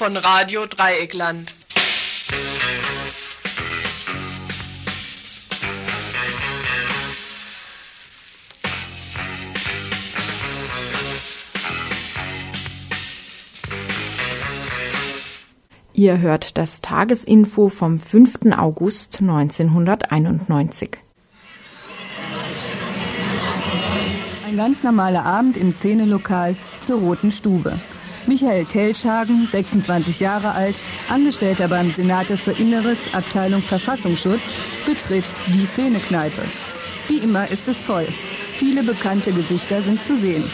von Radio Dreieckland. Ihr hört das Tagesinfo vom 5. August 1991. Ein ganz normaler Abend im Szenelokal zur Roten Stube. Michael Telschhagen, 26 Jahre alt, Angestellter beim Senate für Inneres, Abteilung Verfassungsschutz, betritt die Szenekneipe. Wie immer ist es voll. Viele bekannte Gesichter sind zu sehen.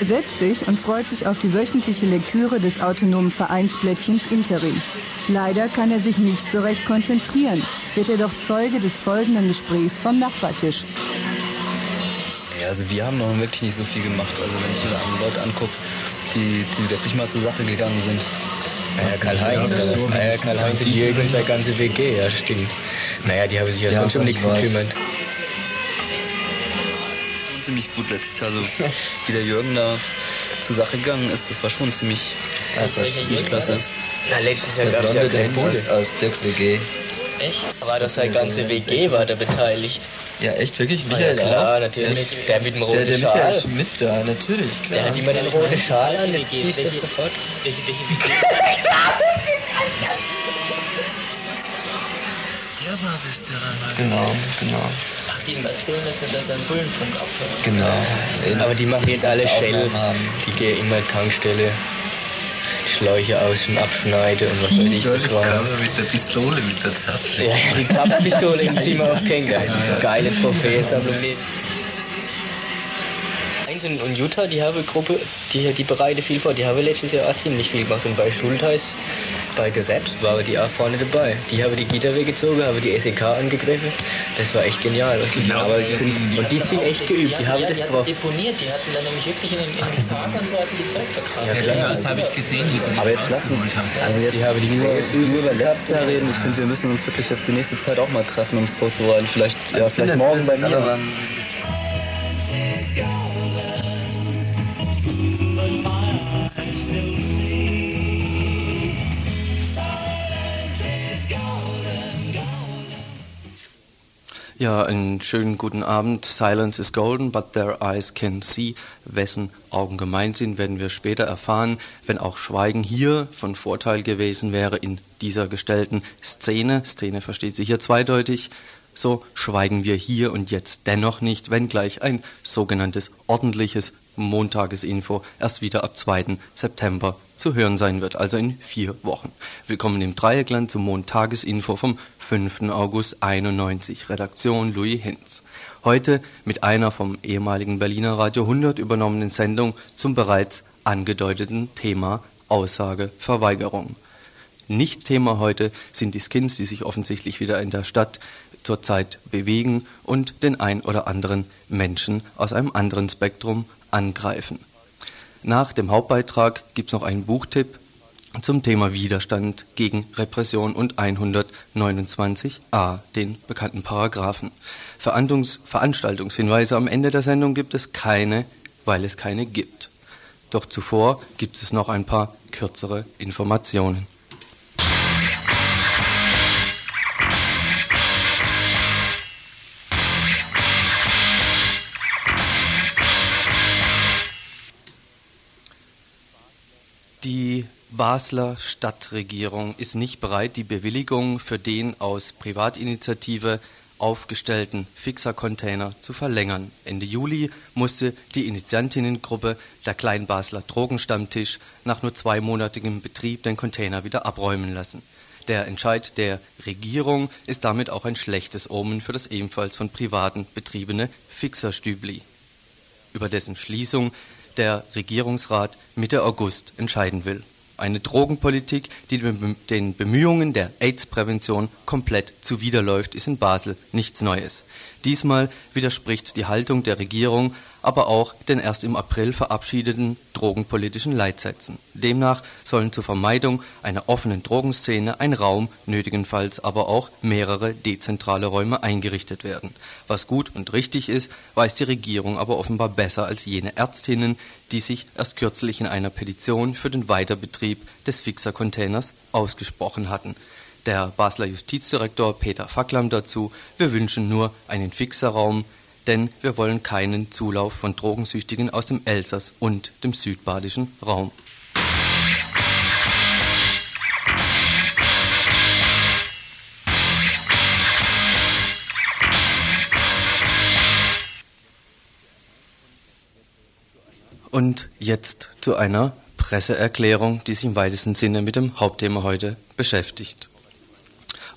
Er setzt sich und freut sich auf die wöchentliche Lektüre des autonomen Vereinsblättchens Interim. Leider kann er sich nicht so recht konzentrieren, wird er doch Zeuge des folgenden Gesprächs vom Nachbartisch. Ja, also wir haben noch wirklich nicht so viel gemacht. Also wenn ich mir andere Leute angucke, die, die wirklich mal zur Sache gegangen sind. Naja, Karl-Heinz, oder was? Naja, Karl-Heinz und Jürgen und seine ganze WG, ja stimmt. Naja, die haben sich ja, sonst um nichts gekümmert. Ziemlich gut letztes Jahr, so wie der Jürgen da zur Sache gegangen ist, das war schon ziemlich, das war ziemlich klasse. Na, letztes Jahr gab es ja kein Bude. Aus Dirks WG. Echt? Aber das seine ganze WG war da beteiligt. Ja, echt, wirklich? Michael ja, klar, auch? natürlich. Der, der mit dem roten der, der Schal. Michael Schmidt da, natürlich, klar. Der hat immer den roten Schal an, das siehst du sofort. Welche, welche WG? Der war es, der Reinhard. Genau, genau. Ach, die erzählen, dass er, dass er einen Bullenfunk abhört. Genau. Aber die machen jetzt alle Shell. Die gehen immer Tankstelle. Schläuche aus und abschneide und was weiß ich. So mit der Pistole mit der Zapfe. Ja, die Zapfpistole im Zimmer auf Kenga. Geile Trophäe. Also Heinz und, und Jutta, die habe Gruppe, die, die bereite viel vor. Die habe letztes Jahr auch ziemlich viel gemacht. Und bei Schultheiß, bei Raps, waren die auch vorne dabei. Die habe die Gitter weggezogen, habe die SEK angegriffen. Das war echt genial. Was die, Genau, aber ich die- find, die- und die sind echt geübt. Die haben das drauf. deponiert, die hatten dann nämlich wirklich in den, in den Park und so hatten die Zeug verkauft. Ja, Ja, das habe ich gesehen, sie Aber jetzt lassen haben. also jetzt Die habe die nur, über letztes Jahr reden. Ich finde, wir müssen uns wirklich jetzt die nächste Zeit auch mal treffen, um es vorzubereiten. Vielleicht, ja, vielleicht morgen bei mir. Ja, einen schönen guten Abend. Silence is golden, but their eyes can see. Wessen Augen gemeint sind, werden wir später erfahren, wenn auch Schweigen hier von Vorteil gewesen wäre in dieser gestellten Szene. Szene versteht sich hier zweideutig. So schweigen wir hier und jetzt dennoch nicht, wenngleich ein sogenanntes ordentliches Montagesinfo erst wieder ab 2. September zu hören sein wird, also in vier Wochen. Willkommen im Dreieckland zum Montagesinfo vom 5. August 91. Redaktion Louis Hinz. Heute mit einer vom ehemaligen Berliner Radio 100 übernommenen Sendung zum bereits angedeuteten Thema Aussageverweigerung. Nicht Thema heute sind die Skins, die sich offensichtlich wieder in der Stadt zurzeit bewegen und den ein oder anderen Menschen aus einem anderen Spektrum angreifen. Nach dem Hauptbeitrag gibt's noch einen Buchtipp zum Thema Widerstand gegen Repression und 129a, den bekannten Paragraphen. Verandungs Veranstaltungshinweise am Ende der Sendung gibt es keine, weil es keine gibt. Doch zuvor gibt es noch ein paar kürzere Informationen. Basler Stadtregierung ist nicht bereit, die Bewilligung für den aus Privatinitiative aufgestellten Fixer-Container zu verlängern. Ende Juli musste die Initiantinnengruppe der Kleinbasler Drogenstammtisch nach nur zweimonatigem Betrieb den Container wieder abräumen lassen. Der Entscheid der Regierung ist damit auch ein schlechtes Omen für das ebenfalls von Privaten betriebene Fixerstübli über dessen Schließung der Regierungsrat Mitte August entscheiden will. Eine Drogenpolitik, die den Bemühungen der AIDS-Prävention komplett zuwiderläuft, ist in Basel nichts Neues. Diesmal widerspricht die Haltung der Regierung aber auch den erst im April verabschiedeten drogenpolitischen Leitsätzen. Demnach sollen zur Vermeidung einer offenen Drogenszene ein Raum, nötigenfalls aber auch mehrere dezentrale Räume eingerichtet werden. Was gut und richtig ist, weiß die Regierung aber offenbar besser als jene Ärztinnen, die sich erst kürzlich in einer Petition für den Weiterbetrieb des Fixer-Containers ausgesprochen hatten. Der Basler Justizdirektor Peter Facklam dazu, wir wünschen nur einen Fixerraum, denn wir wollen keinen Zulauf von Drogensüchtigen aus dem Elsass und dem südbadischen Raum. Und jetzt zu einer Presseerklärung, die sich im weitesten Sinne mit dem Hauptthema heute beschäftigt.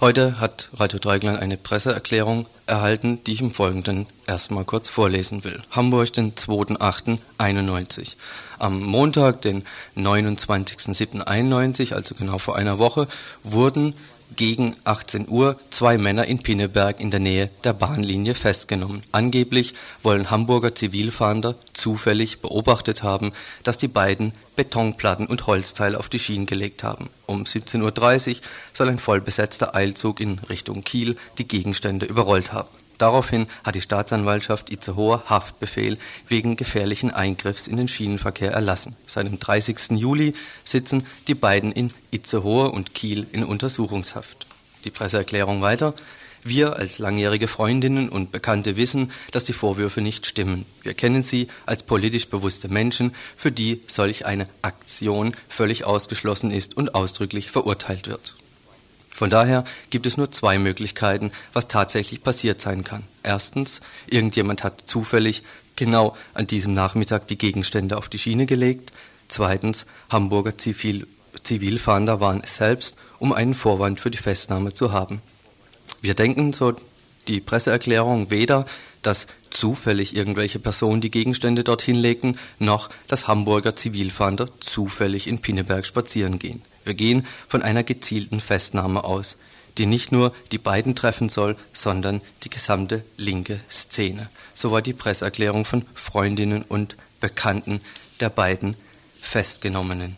Heute hat Radio Dreigland eine Presseerklärung erhalten, die ich im Folgenden erstmal kurz vorlesen will. Hamburg, den 2.8.91. Am Montag, den 29.07.91, also genau vor einer Woche, wurden gegen 18 Uhr zwei Männer in Pinneberg in der Nähe der Bahnlinie festgenommen. Angeblich wollen Hamburger Zivilfahnder zufällig beobachtet haben, dass die beiden Betonplatten und Holzteile auf die Schienen gelegt haben. Um 17.30 Uhr soll ein vollbesetzter Eilzug in Richtung Kiel die Gegenstände überrollt haben. Daraufhin hat die Staatsanwaltschaft Itzehoe Haftbefehl wegen gefährlichen Eingriffs in den Schienenverkehr erlassen. Seit dem 30. Juli sitzen die beiden in Itzehoe und Kiel in Untersuchungshaft. Die Presseerklärung weiter. Wir als langjährige Freundinnen und Bekannte wissen, dass die Vorwürfe nicht stimmen. Wir kennen sie als politisch bewusste Menschen, für die solch eine Aktion völlig ausgeschlossen ist und ausdrücklich verurteilt wird. Von daher gibt es nur zwei Möglichkeiten, was tatsächlich passiert sein kann. Erstens, irgendjemand hat zufällig genau an diesem Nachmittag die Gegenstände auf die Schiene gelegt. Zweitens, Hamburger Zivil Zivilfahnder waren es selbst, um einen Vorwand für die Festnahme zu haben. Wir denken, so die Presseerklärung, weder, dass zufällig irgendwelche Personen die Gegenstände dorthin legten, noch dass Hamburger Zivilfahnder zufällig in Pinneberg spazieren gehen. Wir gehen von einer gezielten Festnahme aus, die nicht nur die beiden treffen soll, sondern die gesamte linke Szene. So war die Presseerklärung von Freundinnen und Bekannten der beiden Festgenommenen.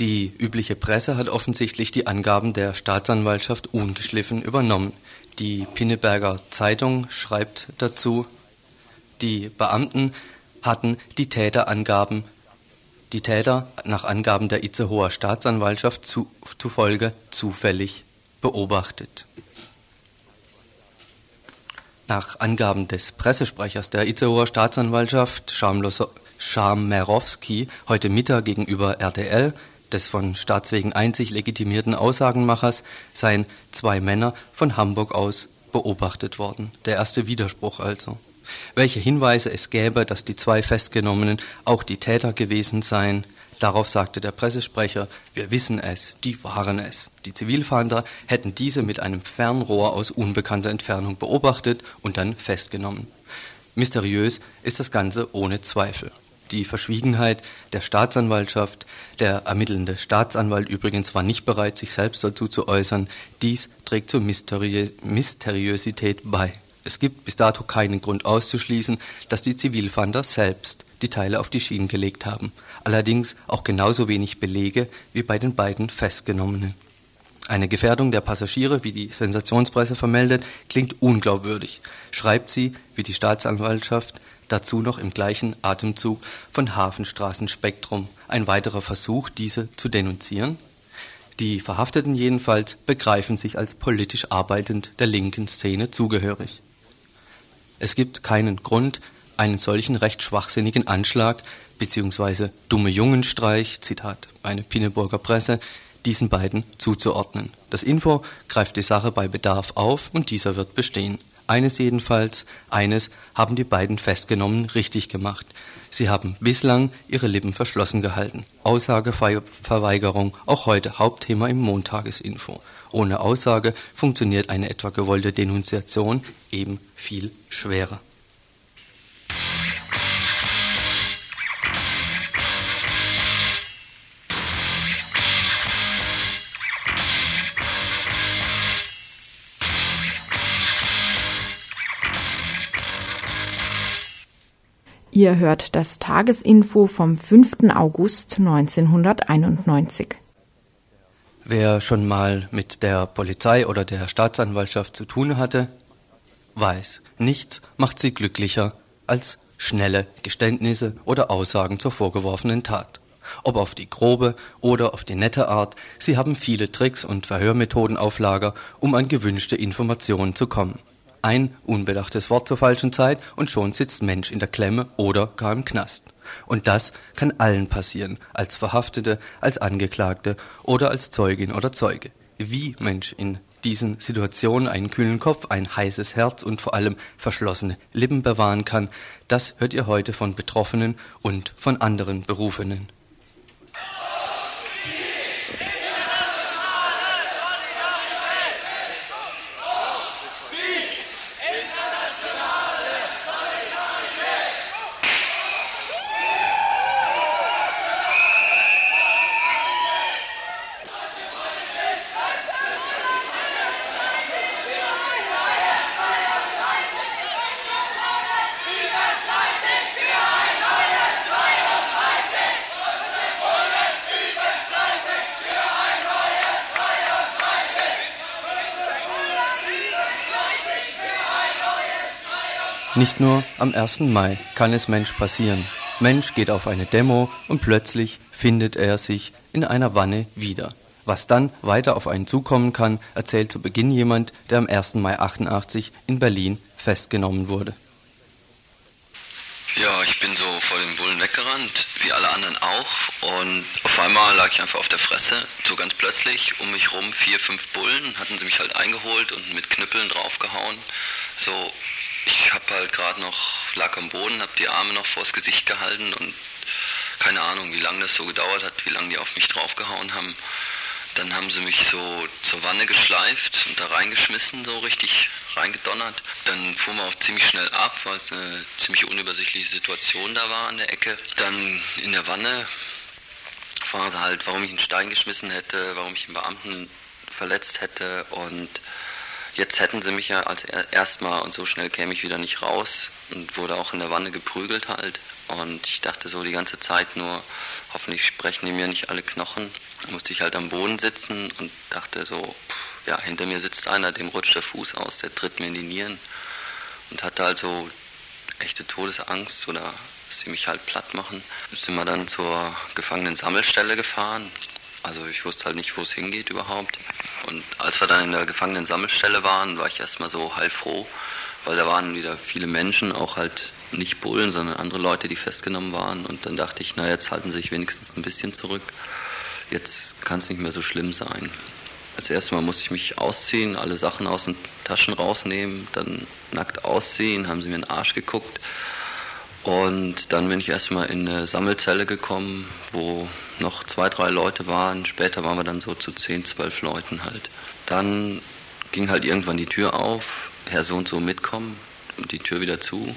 Die übliche Presse hat offensichtlich die Angaben der Staatsanwaltschaft ungeschliffen übernommen. Die Pinneberger Zeitung schreibt dazu, die Beamten hatten die Täterangaben die Täter nach Angaben der Itzehoer Staatsanwaltschaft zu, zufolge zufällig beobachtet. Nach Angaben des Pressesprechers der Itzehoer Staatsanwaltschaft, Schammerowski, heute Mittag gegenüber RTL, des von Staatswegen einzig legitimierten Aussagenmachers, seien zwei Männer von Hamburg aus beobachtet worden. Der erste Widerspruch also welche Hinweise es gäbe, dass die zwei Festgenommenen auch die Täter gewesen seien. Darauf sagte der Pressesprecher, wir wissen es, die waren es. Die Zivilfahnder hätten diese mit einem Fernrohr aus unbekannter Entfernung beobachtet und dann festgenommen. Mysteriös ist das Ganze ohne Zweifel. Die Verschwiegenheit der Staatsanwaltschaft, der ermittelnde Staatsanwalt übrigens war nicht bereit, sich selbst dazu zu äußern, dies trägt zur Mysteriö Mysteriosität bei. Es gibt bis dato keinen Grund auszuschließen, dass die Zivilfahnder selbst die Teile auf die Schienen gelegt haben, allerdings auch genauso wenig Belege wie bei den beiden Festgenommenen. Eine Gefährdung der Passagiere, wie die Sensationspresse vermeldet, klingt unglaubwürdig, schreibt sie, wie die Staatsanwaltschaft, dazu noch im gleichen Atemzug von Hafenstraßenspektrum, ein weiterer Versuch, diese zu denunzieren? Die Verhafteten jedenfalls begreifen sich als politisch arbeitend der linken Szene zugehörig. Es gibt keinen Grund, einen solchen recht schwachsinnigen Anschlag bzw. dumme Jungenstreich, Zitat eine Pinneburger Presse, diesen beiden zuzuordnen. Das Info greift die Sache bei Bedarf auf und dieser wird bestehen. Eines jedenfalls, eines haben die beiden Festgenommenen richtig gemacht. Sie haben bislang ihre Lippen verschlossen gehalten. Aussageverweigerung, auch heute Hauptthema im Montagesinfo. Ohne Aussage funktioniert eine etwa gewollte Denunziation eben viel schwerer. Ihr hört das Tagesinfo vom 5. August 1991. Wer schon mal mit der Polizei oder der Staatsanwaltschaft zu tun hatte, weiß, nichts macht sie glücklicher als schnelle Geständnisse oder Aussagen zur vorgeworfenen Tat. Ob auf die grobe oder auf die nette Art, sie haben viele Tricks und Verhörmethoden auf Lager, um an gewünschte Informationen zu kommen. Ein unbedachtes Wort zur falschen Zeit und schon sitzt Mensch in der Klemme oder gar im Knast. Und das kann allen passieren, als Verhaftete, als Angeklagte oder als Zeugin oder Zeuge. Wie Mensch in diesen Situationen einen kühlen Kopf, ein heißes Herz und vor allem verschlossene Lippen bewahren kann, das hört ihr heute von Betroffenen und von anderen Berufenen. Nicht nur am 1. Mai kann es Mensch passieren. Mensch geht auf eine Demo und plötzlich findet er sich in einer Wanne wieder. Was dann weiter auf einen zukommen kann, erzählt zu Beginn jemand, der am 1. Mai 88 in Berlin festgenommen wurde. Ja, ich bin so vor den Bullen weggerannt, wie alle anderen auch. Und auf einmal lag ich einfach auf der Fresse, so ganz plötzlich. Um mich rum vier, fünf Bullen, hatten sie mich halt eingeholt und mit Knüppeln draufgehauen. So ich habe halt gerade noch, lag am Boden, habe die Arme noch vors Gesicht gehalten und keine Ahnung, wie lange das so gedauert hat, wie lange die auf mich draufgehauen haben. Dann haben sie mich so zur Wanne geschleift und da reingeschmissen, so richtig reingedonnert. Dann fuhr man auch ziemlich schnell ab, weil es eine ziemlich unübersichtliche Situation da war an der Ecke. Dann in der Wanne fragen sie halt, warum ich einen Stein geschmissen hätte, warum ich einen Beamten verletzt hätte und Jetzt hätten sie mich ja als erstmal und so schnell käme ich wieder nicht raus und wurde auch in der Wanne geprügelt halt. Und ich dachte so die ganze Zeit nur, hoffentlich sprechen die mir nicht alle Knochen. Da musste ich halt am Boden sitzen und dachte so, pff, ja, hinter mir sitzt einer, dem rutscht der Fuß aus, der tritt mir in die Nieren. Und hatte also echte Todesangst oder dass sie mich halt platt machen. Sind wir dann zur Gefangenen-Sammelstelle gefahren. Also ich wusste halt nicht, wo es hingeht überhaupt. Und als wir dann in der Gefangenen-Sammelstelle waren, war ich erstmal so heilfroh, weil da waren wieder viele Menschen, auch halt nicht Bullen, sondern andere Leute, die festgenommen waren. Und dann dachte ich, na jetzt halten sie sich wenigstens ein bisschen zurück. Jetzt kann es nicht mehr so schlimm sein. Als erstes Mal musste ich mich ausziehen, alle Sachen aus den Taschen rausnehmen, dann nackt ausziehen, haben sie mir in den Arsch geguckt. Und dann bin ich erstmal in eine Sammelzelle gekommen, wo noch zwei, drei Leute waren. Später waren wir dann so zu zehn, zwölf Leuten halt. Dann ging halt irgendwann die Tür auf, Herr so und so mitkommen die Tür wieder zu.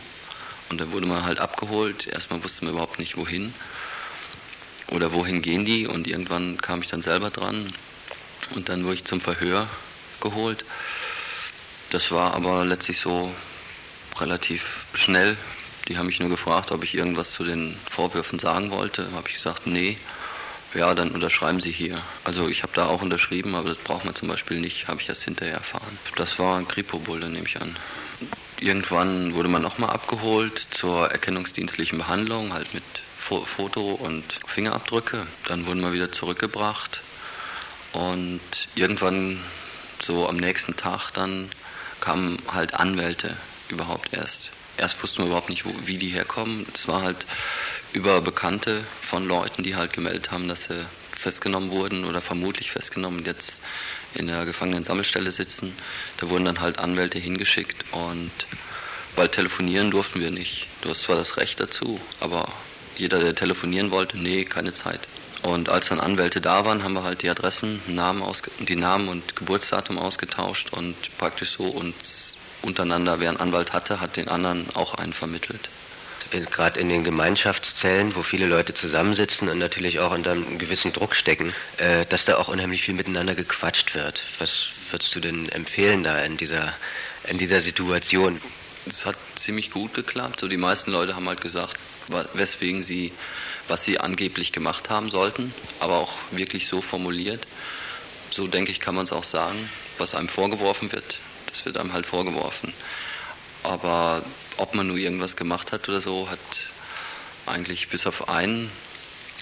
Und dann wurde man halt abgeholt. Erstmal wusste man überhaupt nicht, wohin. Oder wohin gehen die? Und irgendwann kam ich dann selber dran. Und dann wurde ich zum Verhör geholt. Das war aber letztlich so relativ schnell. Die haben mich nur gefragt, ob ich irgendwas zu den Vorwürfen sagen wollte. Habe ich gesagt, nee ja, dann unterschreiben Sie hier. Also ich habe da auch unterschrieben, aber das braucht man zum Beispiel nicht, habe ich erst hinterher erfahren. Das war ein Kripo-Bulle, nehme ich an. Irgendwann wurde man nochmal abgeholt zur erkennungsdienstlichen Behandlung, halt mit Foto und Fingerabdrücke. Dann wurden wir wieder zurückgebracht und irgendwann so am nächsten Tag dann kamen halt Anwälte überhaupt erst. Erst wussten wir überhaupt nicht, wo, wie die herkommen. Das war halt über Bekannte von Leuten, die halt gemeldet haben, dass sie festgenommen wurden oder vermutlich festgenommen jetzt in der Gefangenen-Sammelstelle sitzen. Da wurden dann halt Anwälte hingeschickt und weil telefonieren durften wir nicht. Du hast zwar das Recht dazu, aber jeder, der telefonieren wollte, nee, keine Zeit. Und als dann Anwälte da waren, haben wir halt die Adressen, Namen die Namen und Geburtsdatum ausgetauscht und praktisch so uns untereinander, wer einen Anwalt hatte, hat den anderen auch einen vermittelt gerade in den Gemeinschaftszellen, wo viele Leute zusammensitzen und natürlich auch unter einem gewissen Druck stecken, äh, dass da auch unheimlich viel miteinander gequatscht wird. Was würdest du denn empfehlen da in dieser, in dieser Situation? es hat ziemlich gut geklappt. So die meisten Leute haben halt gesagt, weswegen sie, was sie angeblich gemacht haben sollten, aber auch wirklich so formuliert. So denke ich, kann man es auch sagen, was einem vorgeworfen wird. Das wird einem halt vorgeworfen. Aber ob man nur irgendwas gemacht hat oder so, hat eigentlich bis auf einen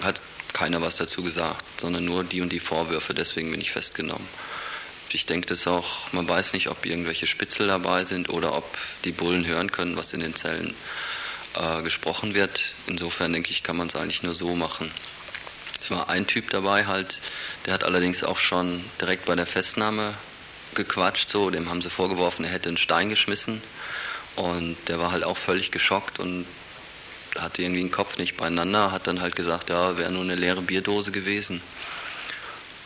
hat keiner was dazu gesagt, sondern nur die und die Vorwürfe. Deswegen bin ich festgenommen. Ich denke, dass auch, man weiß nicht, ob irgendwelche Spitzel dabei sind oder ob die Bullen hören können, was in den Zellen äh, gesprochen wird. Insofern denke ich, kann man es eigentlich nur so machen. Es war ein Typ dabei halt, der hat allerdings auch schon direkt bei der Festnahme gequatscht, so, dem haben sie vorgeworfen, er hätte einen Stein geschmissen und der war halt auch völlig geschockt und hatte irgendwie den Kopf nicht beieinander, hat dann halt gesagt, ja, wäre nur eine leere Bierdose gewesen.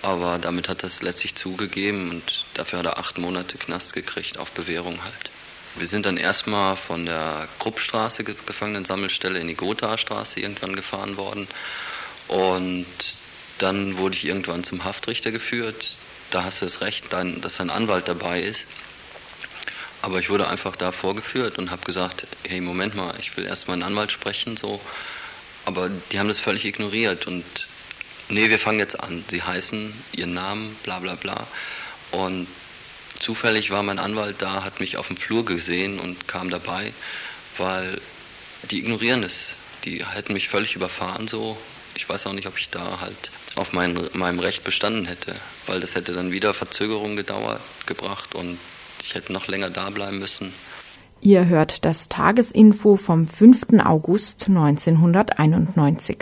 Aber damit hat es letztlich zugegeben und dafür hat er acht Monate Knast gekriegt, auf Bewährung halt. Wir sind dann erstmal von der Kruppstraße, Gefangenensammelstelle, in die Gothastraße irgendwann gefahren worden. Und dann wurde ich irgendwann zum Haftrichter geführt. Da hast du das Recht, dass ein Anwalt dabei ist. Aber ich wurde einfach da vorgeführt und habe gesagt, hey, Moment mal, ich will erst mal einen Anwalt sprechen, so. Aber die haben das völlig ignoriert und nee, wir fangen jetzt an. Sie heißen, ihren Namen, bla bla bla. Und zufällig war mein Anwalt da, hat mich auf dem Flur gesehen und kam dabei, weil die ignorieren es. Die hätten mich völlig überfahren so. Ich weiß auch nicht, ob ich da halt auf mein, meinem Recht bestanden hätte, weil das hätte dann wieder Verzögerung gedauert, gebracht und ich hätte noch länger da bleiben müssen. Ihr hört das Tagesinfo vom 5. August 1991.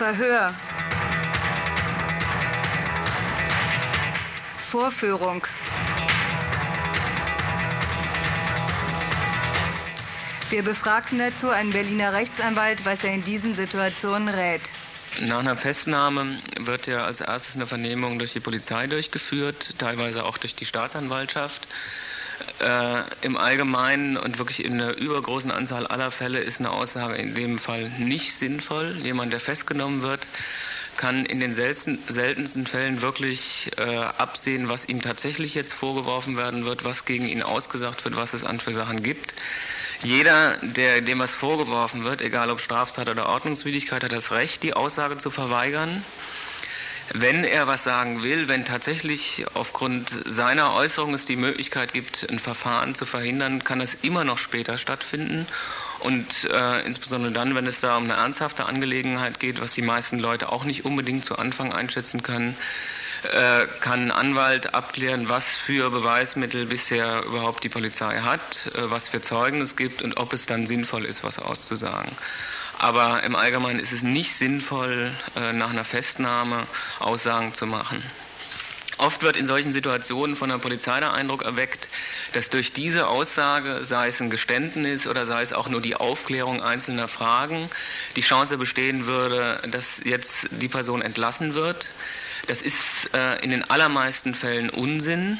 Verhör. Vorführung. Wir befragten dazu einen Berliner Rechtsanwalt, was er in diesen Situationen rät. Nach einer Festnahme wird ja als erstes eine Vernehmung durch die Polizei durchgeführt, teilweise auch durch die Staatsanwaltschaft. Äh, Im Allgemeinen und wirklich in einer übergroßen Anzahl aller Fälle ist eine Aussage in dem Fall nicht sinnvoll. Jemand, der festgenommen wird, kann in den selten, seltensten Fällen wirklich äh, absehen, was ihm tatsächlich jetzt vorgeworfen werden wird, was gegen ihn ausgesagt wird, was es an für Sachen gibt. Jeder, der, dem was vorgeworfen wird, egal ob Straftat oder Ordnungswidrigkeit, hat das Recht, die Aussage zu verweigern. Wenn er was sagen will, wenn tatsächlich aufgrund seiner Äußerung es die Möglichkeit gibt, ein Verfahren zu verhindern, kann es immer noch später stattfinden. Und äh, insbesondere dann, wenn es da um eine ernsthafte Angelegenheit geht, was die meisten Leute auch nicht unbedingt zu Anfang einschätzen können, äh, kann ein Anwalt abklären, was für Beweismittel bisher überhaupt die Polizei hat, äh, was für Zeugen es gibt und ob es dann sinnvoll ist, was auszusagen. Aber im Allgemeinen ist es nicht sinnvoll, äh, nach einer Festnahme Aussagen zu machen. Oft wird in solchen Situationen von der Polizei der Eindruck erweckt, dass durch diese Aussage, sei es ein Geständnis oder sei es auch nur die Aufklärung einzelner Fragen, die Chance bestehen würde, dass jetzt die Person entlassen wird. Das ist äh, in den allermeisten Fällen Unsinn.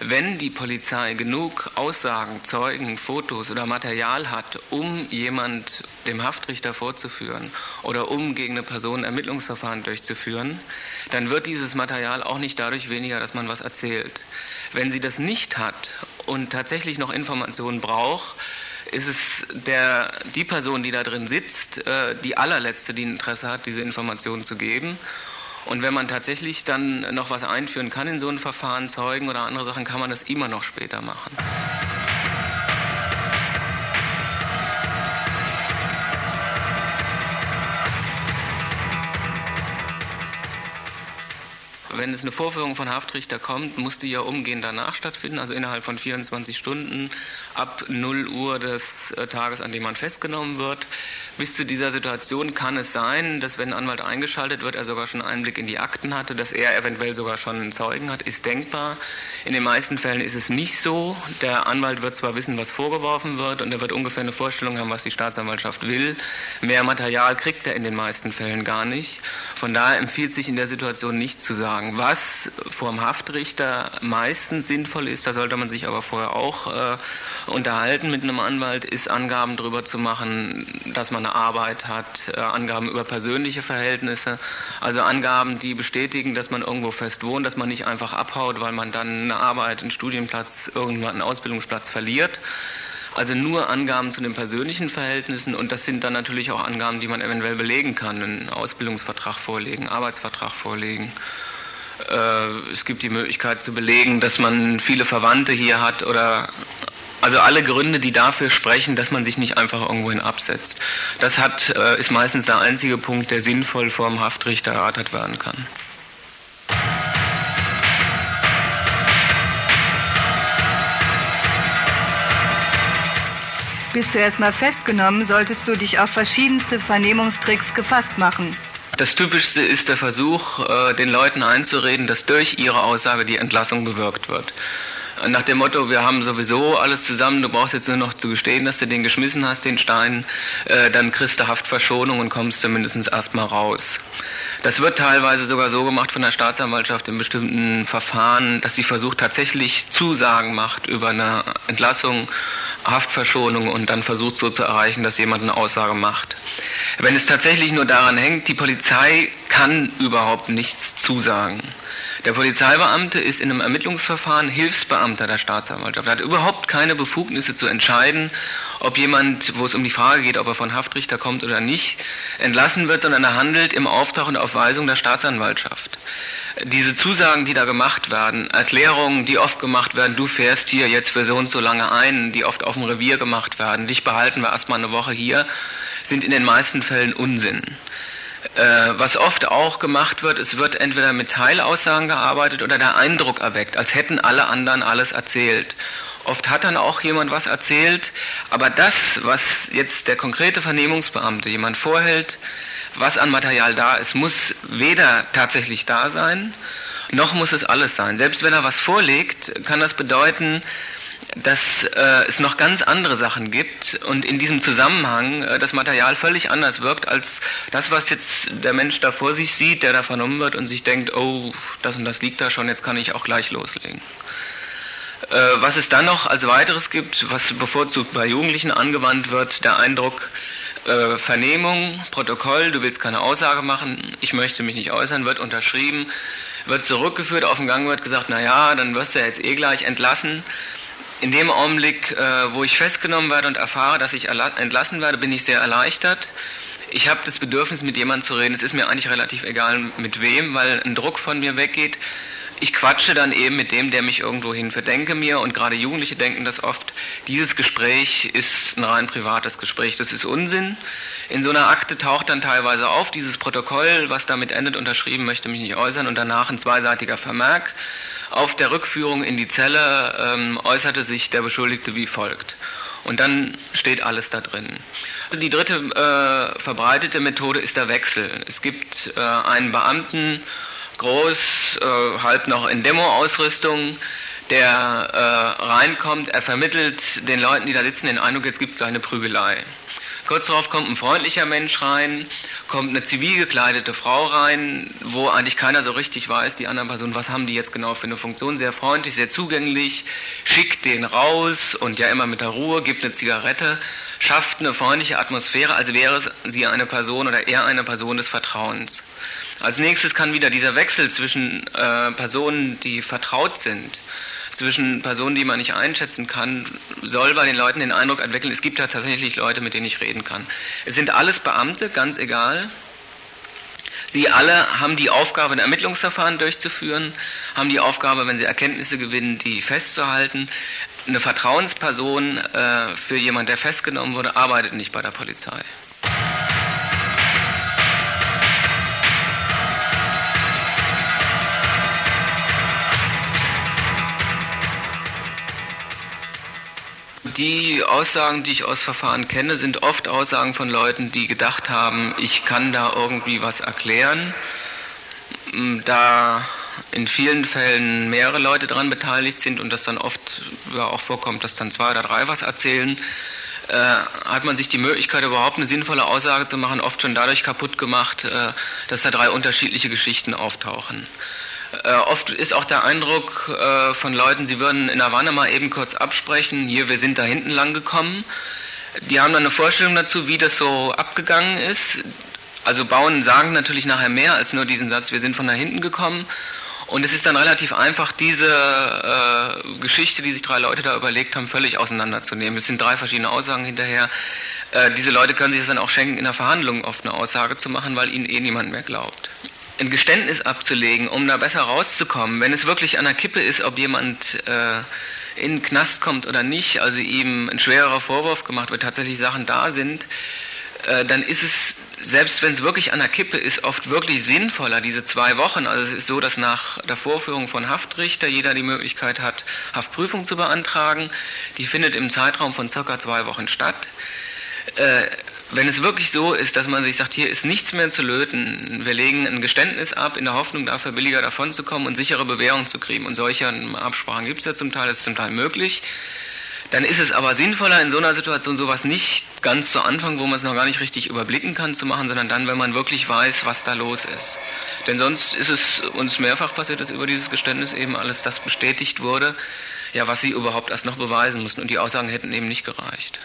Wenn die Polizei genug Aussagen, Zeugen, Fotos oder Material hat, um jemand dem Haftrichter vorzuführen oder um gegen eine Person Ermittlungsverfahren durchzuführen, dann wird dieses Material auch nicht dadurch weniger, dass man was erzählt. Wenn sie das nicht hat und tatsächlich noch Informationen braucht, ist es der, die Person, die da drin sitzt, äh, die allerletzte, die Interesse hat, diese Informationen zu geben. Und wenn man tatsächlich dann noch was einführen kann in so ein Verfahren, Zeugen oder andere Sachen, kann man das immer noch später machen. wenn es eine Vorführung von Haftrichter kommt, muss die ja umgehend danach stattfinden, also innerhalb von 24 Stunden ab 0 Uhr des äh, Tages, an dem man festgenommen wird. Bis zu dieser Situation kann es sein, dass wenn ein Anwalt eingeschaltet wird, er sogar schon Einblick in die Akten hatte, dass er eventuell sogar schon einen Zeugen hat, ist denkbar. In den meisten Fällen ist es nicht so. Der Anwalt wird zwar wissen, was vorgeworfen wird und er wird ungefähr eine Vorstellung haben, was die Staatsanwaltschaft will. Mehr Material kriegt er in den meisten Fällen gar nicht. Von daher empfiehlt sich in der Situation nicht zu sagen, was vor dem Haftrichter meistens sinnvoll ist. Da sollte man sich aber vorher auch äh, unterhalten mit einem Anwalt, ist Angaben darüber zu machen, dass man Arbeit hat, äh, Angaben über persönliche Verhältnisse, also Angaben, die bestätigen, dass man irgendwo fest wohnt, dass man nicht einfach abhaut, weil man dann eine Arbeit, einen Studienplatz, irgendwann einen Ausbildungsplatz verliert. Also nur Angaben zu den persönlichen Verhältnissen und das sind dann natürlich auch Angaben, die man eventuell belegen kann, einen Ausbildungsvertrag vorlegen, Arbeitsvertrag vorlegen. Äh, es gibt die Möglichkeit zu belegen, dass man viele Verwandte hier hat oder also alle Gründe, die dafür sprechen, dass man sich nicht einfach irgendwohin absetzt. Das hat, äh, ist meistens der einzige Punkt, der sinnvoll vor dem Haftrichter erörtert werden kann. Bist du erstmal festgenommen, solltest du dich auf verschiedenste Vernehmungstricks gefasst machen. Das Typischste ist der Versuch, äh, den Leuten einzureden, dass durch ihre Aussage die Entlassung bewirkt wird nach dem Motto, wir haben sowieso alles zusammen, du brauchst jetzt nur noch zu gestehen, dass du den geschmissen hast, den Stein, äh, dann kriegst du Haftverschonung und kommst zumindest erstmal raus. Das wird teilweise sogar so gemacht von der Staatsanwaltschaft in bestimmten Verfahren, dass sie versucht tatsächlich Zusagen macht über eine Entlassung, Haftverschonung und dann versucht so zu erreichen, dass jemand eine Aussage macht. Wenn es tatsächlich nur daran hängt, die Polizei kann überhaupt nichts zusagen. Der Polizeibeamte ist in einem Ermittlungsverfahren Hilfsbeamter der Staatsanwaltschaft. Er hat überhaupt keine Befugnisse zu entscheiden, ob jemand, wo es um die Frage geht, ob er von Haftrichter kommt oder nicht, entlassen wird, sondern er handelt im Auftrag und auf Weisung der Staatsanwaltschaft. Diese Zusagen, die da gemacht werden, Erklärungen, die oft gemacht werden, du fährst hier jetzt für so und so lange ein, die oft auf dem Revier gemacht werden, dich behalten wir erstmal eine Woche hier, sind in den meisten Fällen Unsinn. Äh, was oft auch gemacht wird, es wird entweder mit Teilaussagen gearbeitet oder der Eindruck erweckt, als hätten alle anderen alles erzählt. Oft hat dann auch jemand was erzählt, aber das, was jetzt der konkrete Vernehmungsbeamte jemand vorhält, was an Material da ist, muss weder tatsächlich da sein, noch muss es alles sein. Selbst wenn er was vorlegt, kann das bedeuten, dass äh, es noch ganz andere Sachen gibt und in diesem Zusammenhang äh, das Material völlig anders wirkt als das, was jetzt der Mensch da vor sich sieht, der da vernommen wird und sich denkt, oh, das und das liegt da schon, jetzt kann ich auch gleich loslegen. Äh, was es dann noch als weiteres gibt, was bevorzugt bei Jugendlichen angewandt wird, der Eindruck, äh, Vernehmung, Protokoll, du willst keine Aussage machen, ich möchte mich nicht äußern, wird unterschrieben, wird zurückgeführt, auf dem Gang wird gesagt, na ja, dann wirst du ja jetzt eh gleich entlassen. In dem Augenblick, äh, wo ich festgenommen werde und erfahre, dass ich entlassen werde, bin ich sehr erleichtert. ich habe das Bedürfnis, mit jemandem zu reden. Es ist mir eigentlich relativ egal, mit wem, weil ein Druck von mir weggeht. Ich quatsche dann eben mit dem, der mich irgendwo hin verdenke mir und gerade Jugendliche denken das oft, dieses Gespräch ist ein rein privates Gespräch, das ist Unsinn. In so einer Akte taucht dann teilweise auf, dieses Protokoll, was damit endet, unterschrieben, möchte mich nicht äußern und danach ein zweiseitiger Vermerk. Auf der Rückführung in die Zelle ähm, äußerte sich der Beschuldigte wie folgt. Und dann steht alles da drin. Die dritte äh, verbreitete Methode ist der Wechsel. Es gibt äh, einen Beamten, groß, äh, halb noch in Demo-Ausrüstung, der äh, reinkommt, er vermittelt den Leuten, die da sitzen, den Eindruck, jetzt gibt es gleich eine Prügelei. Kurz darauf kommt ein freundlicher Mensch rein, kommt eine zivil gekleidete Frau rein, wo eigentlich keiner so richtig weiß, die anderen Personen, was haben die jetzt genau für eine Funktion. Sehr freundlich, sehr zugänglich, schickt den raus und ja immer mit der Ruhe, gibt eine Zigarette, schafft eine freundliche Atmosphäre, als wäre sie eine Person oder er eine Person des Vertrauens. Als nächstes kann wieder dieser Wechsel zwischen äh, Personen, die vertraut sind, zwischen Personen, die man nicht einschätzen kann, soll bei den Leuten den Eindruck entwickeln, es gibt da tatsächlich Leute, mit denen ich reden kann. Es sind alles Beamte, ganz egal. Sie alle haben die Aufgabe, ein Ermittlungsverfahren durchzuführen, haben die Aufgabe, wenn sie Erkenntnisse gewinnen, die festzuhalten. Eine Vertrauensperson äh, für jemanden, der festgenommen wurde, arbeitet nicht bei der Polizei. Die Aussagen, die ich aus Verfahren kenne, sind oft Aussagen von Leuten, die gedacht haben, ich kann da irgendwie was erklären. Da in vielen Fällen mehrere Leute daran beteiligt sind und das dann oft ja, auch vorkommt, dass dann zwei oder drei was erzählen, äh, hat man sich die Möglichkeit, überhaupt eine sinnvolle Aussage zu machen, oft schon dadurch kaputt gemacht, äh, dass da drei unterschiedliche Geschichten auftauchen. Äh, oft ist auch der Eindruck äh, von Leuten, sie würden in Havanna mal eben kurz absprechen, hier, wir sind da hinten lang gekommen. Die haben dann eine Vorstellung dazu, wie das so abgegangen ist. Also Bauen sagen natürlich nachher mehr als nur diesen Satz, wir sind von da hinten gekommen. Und es ist dann relativ einfach, diese äh, Geschichte, die sich drei Leute da überlegt haben, völlig auseinanderzunehmen. Es sind drei verschiedene Aussagen hinterher. Äh, diese Leute können sich das dann auch schenken, in der Verhandlung oft eine Aussage zu machen, weil ihnen eh niemand mehr glaubt ein Geständnis abzulegen, um da besser rauszukommen. Wenn es wirklich an der Kippe ist, ob jemand äh, in den Knast kommt oder nicht, also ihm ein schwererer Vorwurf gemacht wird, tatsächlich Sachen da sind, äh, dann ist es, selbst wenn es wirklich an der Kippe ist, oft wirklich sinnvoller, diese zwei Wochen. Also es ist so, dass nach der Vorführung von Haftrichter jeder die Möglichkeit hat, Haftprüfung zu beantragen. Die findet im Zeitraum von circa zwei Wochen statt. Äh, wenn es wirklich so ist, dass man sich sagt, hier ist nichts mehr zu löten, wir legen ein Geständnis ab, in der Hoffnung, dafür billiger davon zu kommen und sichere Bewährung zu kriegen, und solche Absprachen gibt es ja zum Teil, das ist zum Teil möglich, dann ist es aber sinnvoller, in so einer Situation sowas nicht ganz zu Anfang, wo man es noch gar nicht richtig überblicken kann, zu machen, sondern dann, wenn man wirklich weiß, was da los ist. Denn sonst ist es uns mehrfach passiert, dass über dieses Geständnis eben alles das bestätigt wurde, ja, was sie überhaupt erst noch beweisen mussten. Und die Aussagen hätten eben nicht gereicht.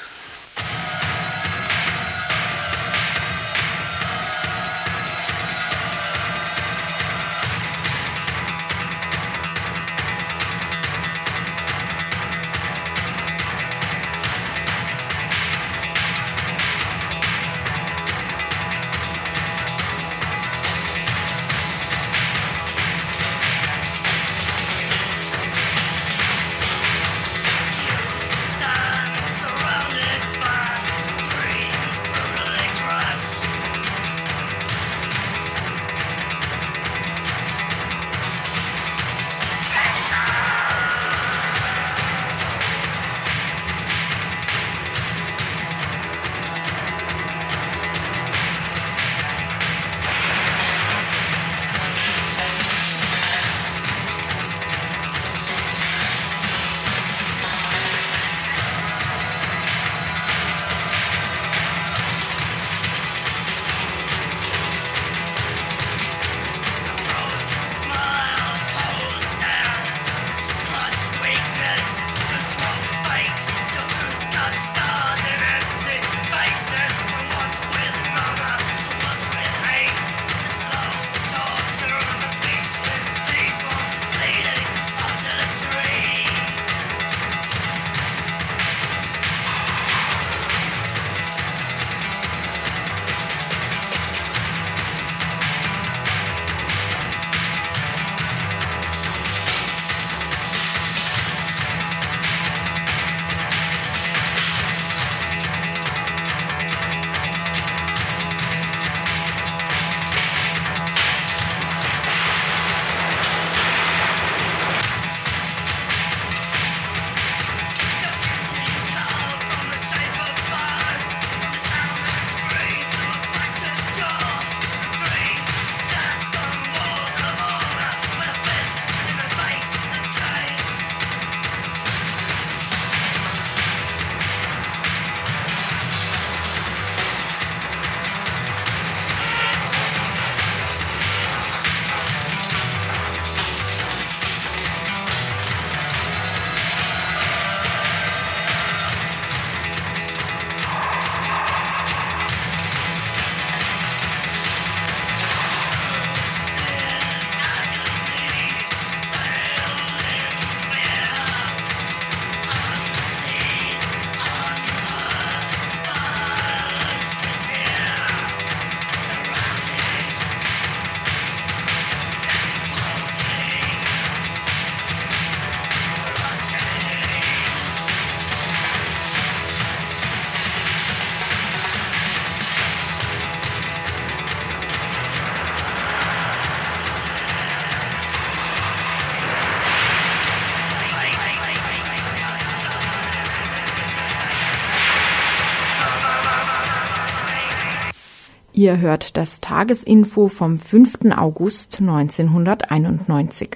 Ihr hört das Tagesinfo vom 5. August 1991.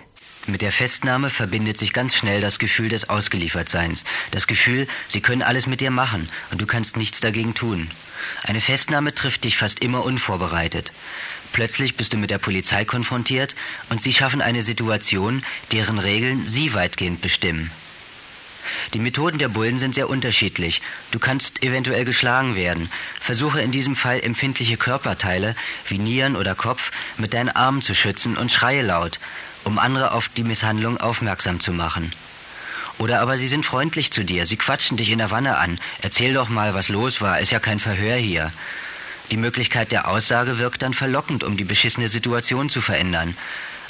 Mit der Festnahme verbindet sich ganz schnell das Gefühl des Ausgeliefertseins. Das Gefühl, sie können alles mit dir machen und du kannst nichts dagegen tun. Eine Festnahme trifft dich fast immer unvorbereitet. Plötzlich bist du mit der Polizei konfrontiert und sie schaffen eine Situation, deren Regeln sie weitgehend bestimmen. Die Methoden der Bullen sind sehr unterschiedlich. Du kannst eventuell geschlagen werden. Versuche in diesem Fall empfindliche Körperteile wie Nieren oder Kopf mit deinen Armen zu schützen und schreie laut, um andere auf die Misshandlung aufmerksam zu machen. Oder aber sie sind freundlich zu dir, sie quatschen dich in der Wanne an. Erzähl doch mal, was los war, ist ja kein Verhör hier. Die Möglichkeit der Aussage wirkt dann verlockend, um die beschissene Situation zu verändern.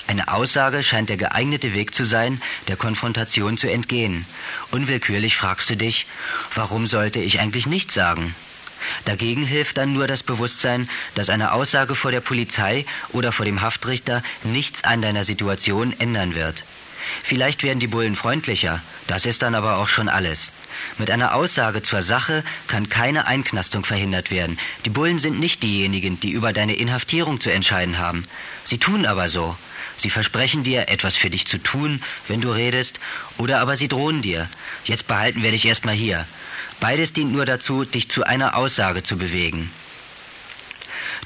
Eine Aussage scheint der geeignete Weg zu sein, der Konfrontation zu entgehen. Unwillkürlich fragst du dich, warum sollte ich eigentlich nichts sagen? Dagegen hilft dann nur das Bewusstsein, dass eine Aussage vor der Polizei oder vor dem Haftrichter nichts an deiner Situation ändern wird. Vielleicht werden die Bullen freundlicher, das ist dann aber auch schon alles. Mit einer Aussage zur Sache kann keine Einknastung verhindert werden. Die Bullen sind nicht diejenigen, die über deine Inhaftierung zu entscheiden haben. Sie tun aber so. Sie versprechen dir, etwas für dich zu tun, wenn du redest, oder aber sie drohen dir. Jetzt behalten wir dich erstmal hier. Beides dient nur dazu, dich zu einer Aussage zu bewegen.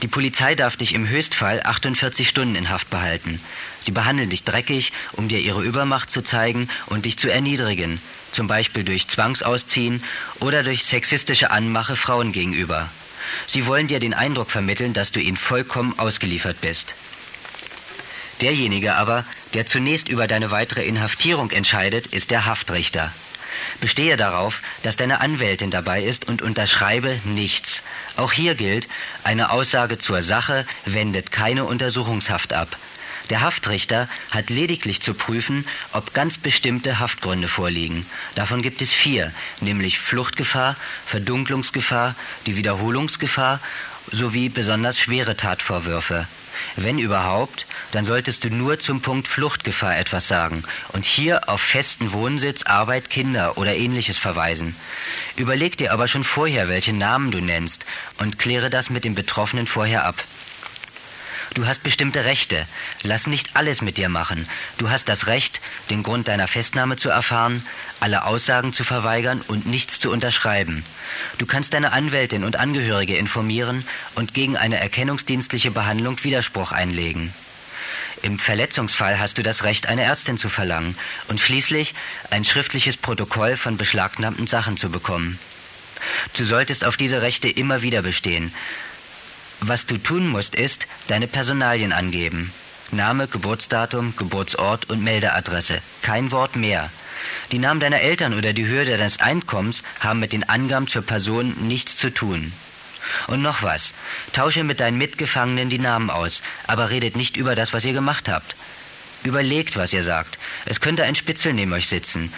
Die Polizei darf dich im Höchstfall 48 Stunden in Haft behalten. Sie behandeln dich dreckig, um dir ihre Übermacht zu zeigen und dich zu erniedrigen, zum Beispiel durch Zwangsausziehen oder durch sexistische Anmache Frauen gegenüber. Sie wollen dir den Eindruck vermitteln, dass du ihnen vollkommen ausgeliefert bist. Derjenige aber, der zunächst über deine weitere Inhaftierung entscheidet, ist der Haftrichter. Bestehe darauf, dass deine Anwältin dabei ist und unterschreibe nichts. Auch hier gilt, eine Aussage zur Sache wendet keine Untersuchungshaft ab. Der Haftrichter hat lediglich zu prüfen, ob ganz bestimmte Haftgründe vorliegen. Davon gibt es vier, nämlich Fluchtgefahr, Verdunklungsgefahr, die Wiederholungsgefahr sowie besonders schwere Tatvorwürfe. Wenn überhaupt, dann solltest du nur zum Punkt Fluchtgefahr etwas sagen und hier auf festen Wohnsitz, Arbeit, Kinder oder ähnliches verweisen. Überleg dir aber schon vorher, welche Namen du nennst und kläre das mit dem Betroffenen vorher ab. Du hast bestimmte Rechte. Lass nicht alles mit dir machen. Du hast das Recht, den Grund deiner Festnahme zu erfahren, alle Aussagen zu verweigern und nichts zu unterschreiben. Du kannst deine Anwältin und Angehörige informieren und gegen eine erkennungsdienstliche Behandlung Widerspruch einlegen. Im Verletzungsfall hast du das Recht, eine Ärztin zu verlangen und schließlich ein schriftliches Protokoll von beschlagnahmten Sachen zu bekommen. Du solltest auf diese Rechte immer wieder bestehen. Was du tun musst, ist deine Personalien angeben. Name, Geburtsdatum, Geburtsort und Meldeadresse. Kein Wort mehr. Die Namen deiner Eltern oder die Höhe deines Einkommens haben mit den Angaben zur Person nichts zu tun. Und noch was. Tausche mit deinen Mitgefangenen die Namen aus, aber redet nicht über das, was ihr gemacht habt. Überlegt, was ihr sagt. Es könnte ein Spitzel neben euch sitzen.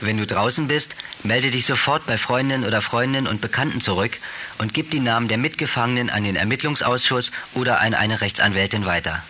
Wenn du draußen bist, melde dich sofort bei Freundinnen oder Freundinnen und Bekannten zurück und gib die Namen der Mitgefangenen an den Ermittlungsausschuss oder an eine Rechtsanwältin weiter.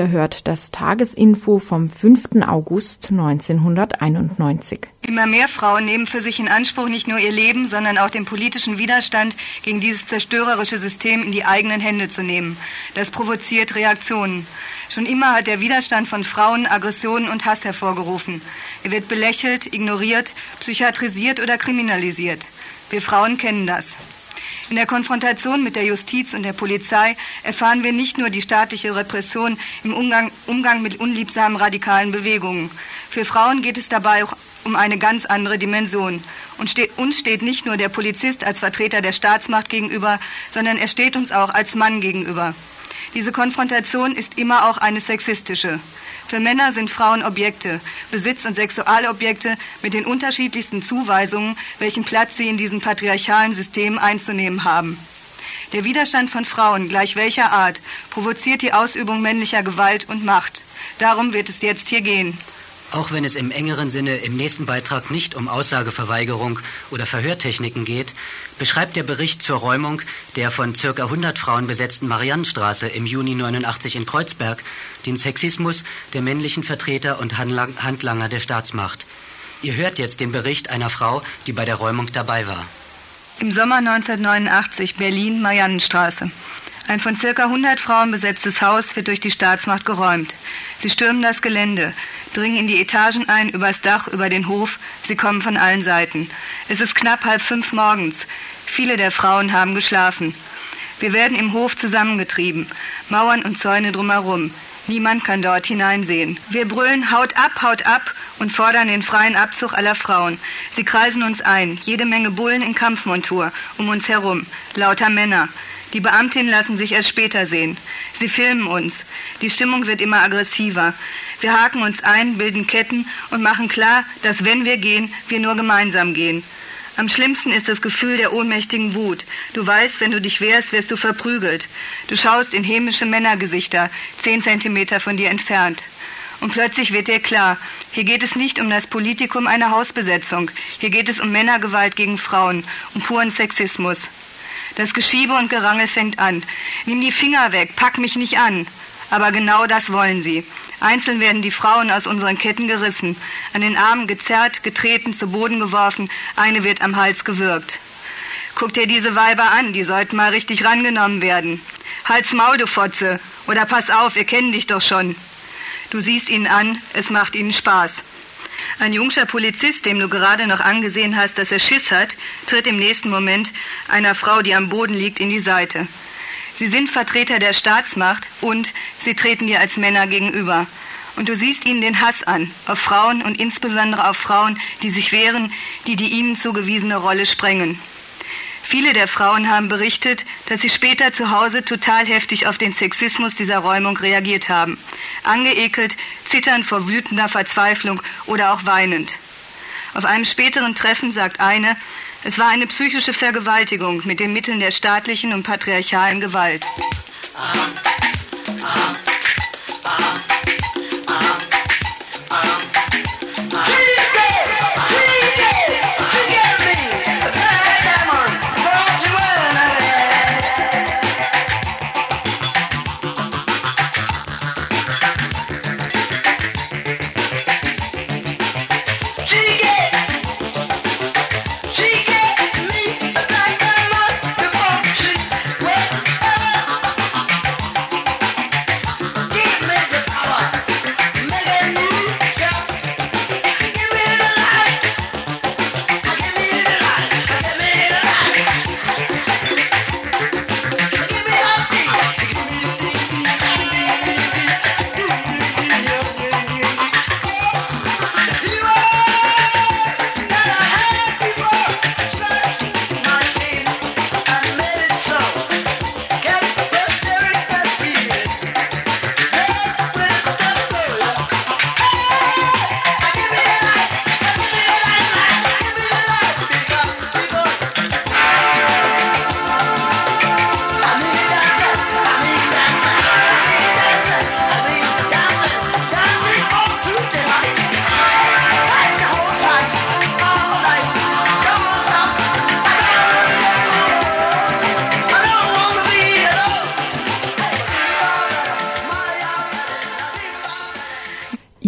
Ihr hört das Tagesinfo vom 5. August 1991. Immer mehr Frauen nehmen für sich in Anspruch, nicht nur ihr Leben, sondern auch den politischen Widerstand gegen dieses zerstörerische System in die eigenen Hände zu nehmen. Das provoziert Reaktionen. Schon immer hat der Widerstand von Frauen Aggressionen und Hass hervorgerufen. Er wird belächelt, ignoriert, psychiatrisiert oder kriminalisiert. Wir Frauen kennen das. In der Konfrontation mit der Justiz und der Polizei erfahren wir nicht nur die staatliche Repression im Umgang, Umgang mit unliebsamen radikalen Bewegungen. Für Frauen geht es dabei auch um eine ganz andere Dimension. Und steht, uns steht nicht nur der Polizist als Vertreter der Staatsmacht gegenüber, sondern er steht uns auch als Mann gegenüber. Diese Konfrontation ist immer auch eine sexistische. Für Männer sind Frauen Objekte, Besitz- und Sexualobjekte mit den unterschiedlichsten Zuweisungen, welchen Platz sie in diesem patriarchalen System einzunehmen haben. Der Widerstand von Frauen, gleich welcher Art, provoziert die Ausübung männlicher Gewalt und Macht. Darum wird es jetzt hier gehen. Auch wenn es im engeren Sinne im nächsten Beitrag nicht um Aussageverweigerung oder Verhörtechniken geht, beschreibt der Bericht zur Räumung der von ca. 100 Frauen besetzten Mariannenstraße im Juni 89 in Kreuzberg den Sexismus der männlichen Vertreter und Handlanger der Staatsmacht. Ihr hört jetzt den Bericht einer Frau, die bei der Räumung dabei war. Im Sommer 1989 Berlin Mariannenstraße. Ein von circa 100 Frauen besetztes Haus wird durch die Staatsmacht geräumt. Sie stürmen das Gelände, dringen in die Etagen ein, übers Dach, über den Hof. Sie kommen von allen Seiten. Es ist knapp halb fünf morgens. Viele der Frauen haben geschlafen. Wir werden im Hof zusammengetrieben, Mauern und Zäune drumherum. Niemand kann dort hineinsehen. Wir brüllen Haut ab, Haut ab und fordern den freien Abzug aller Frauen. Sie kreisen uns ein, jede Menge Bullen in Kampfmontur, um uns herum, lauter Männer. Die Beamtinnen lassen sich erst später sehen. Sie filmen uns. Die Stimmung wird immer aggressiver. Wir haken uns ein, bilden Ketten und machen klar, dass wenn wir gehen, wir nur gemeinsam gehen. Am schlimmsten ist das Gefühl der ohnmächtigen Wut. Du weißt, wenn du dich wehrst, wirst du verprügelt. Du schaust in hämische Männergesichter, zehn Zentimeter von dir entfernt. Und plötzlich wird dir klar, hier geht es nicht um das Politikum einer Hausbesetzung. Hier geht es um Männergewalt gegen Frauen, um puren Sexismus. Das Geschiebe und Gerangel fängt an. Nimm die Finger weg, pack mich nicht an. Aber genau das wollen sie. Einzeln werden die Frauen aus unseren Ketten gerissen, an den Armen gezerrt, getreten, zu Boden geworfen, eine wird am Hals gewürgt. Guck dir diese Weiber an, die sollten mal richtig rangenommen werden. Halt's Maul, du Fotze, oder pass auf, wir kennen dich doch schon. Du siehst ihnen an, es macht ihnen Spaß. Ein jungscher Polizist, dem du gerade noch angesehen hast, dass er Schiss hat, tritt im nächsten Moment einer Frau, die am Boden liegt, in die Seite. Sie sind Vertreter der Staatsmacht und sie treten dir als Männer gegenüber. Und du siehst ihnen den Hass an, auf Frauen und insbesondere auf Frauen, die sich wehren, die die ihnen zugewiesene Rolle sprengen. Viele der Frauen haben berichtet, dass sie später zu Hause total heftig auf den Sexismus dieser Räumung reagiert haben. Angeekelt, zitternd vor wütender Verzweiflung oder auch weinend. Auf einem späteren Treffen sagt eine, es war eine psychische Vergewaltigung mit den Mitteln der staatlichen und patriarchalen Gewalt. Ah, ah, ah.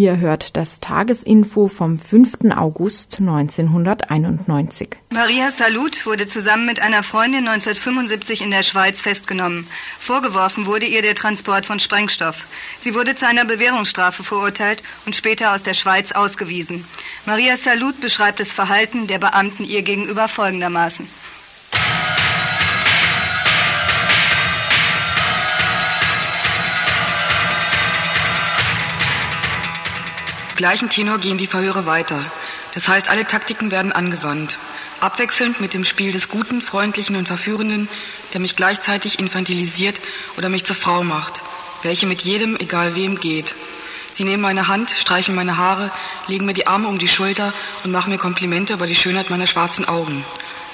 Ihr hört das Tagesinfo vom 5. August 1991. Maria Salut wurde zusammen mit einer Freundin 1975 in der Schweiz festgenommen. Vorgeworfen wurde ihr der Transport von Sprengstoff. Sie wurde zu einer Bewährungsstrafe verurteilt und später aus der Schweiz ausgewiesen. Maria Salut beschreibt das Verhalten der Beamten ihr gegenüber folgendermaßen. Gleichen Tenor gehen die Verhöre weiter. Das heißt, alle Taktiken werden angewandt. Abwechselnd mit dem Spiel des Guten, Freundlichen und Verführenden, der mich gleichzeitig infantilisiert oder mich zur Frau macht, welche mit jedem, egal wem, geht. Sie nehmen meine Hand, streichen meine Haare, legen mir die Arme um die Schulter und machen mir Komplimente über die Schönheit meiner schwarzen Augen.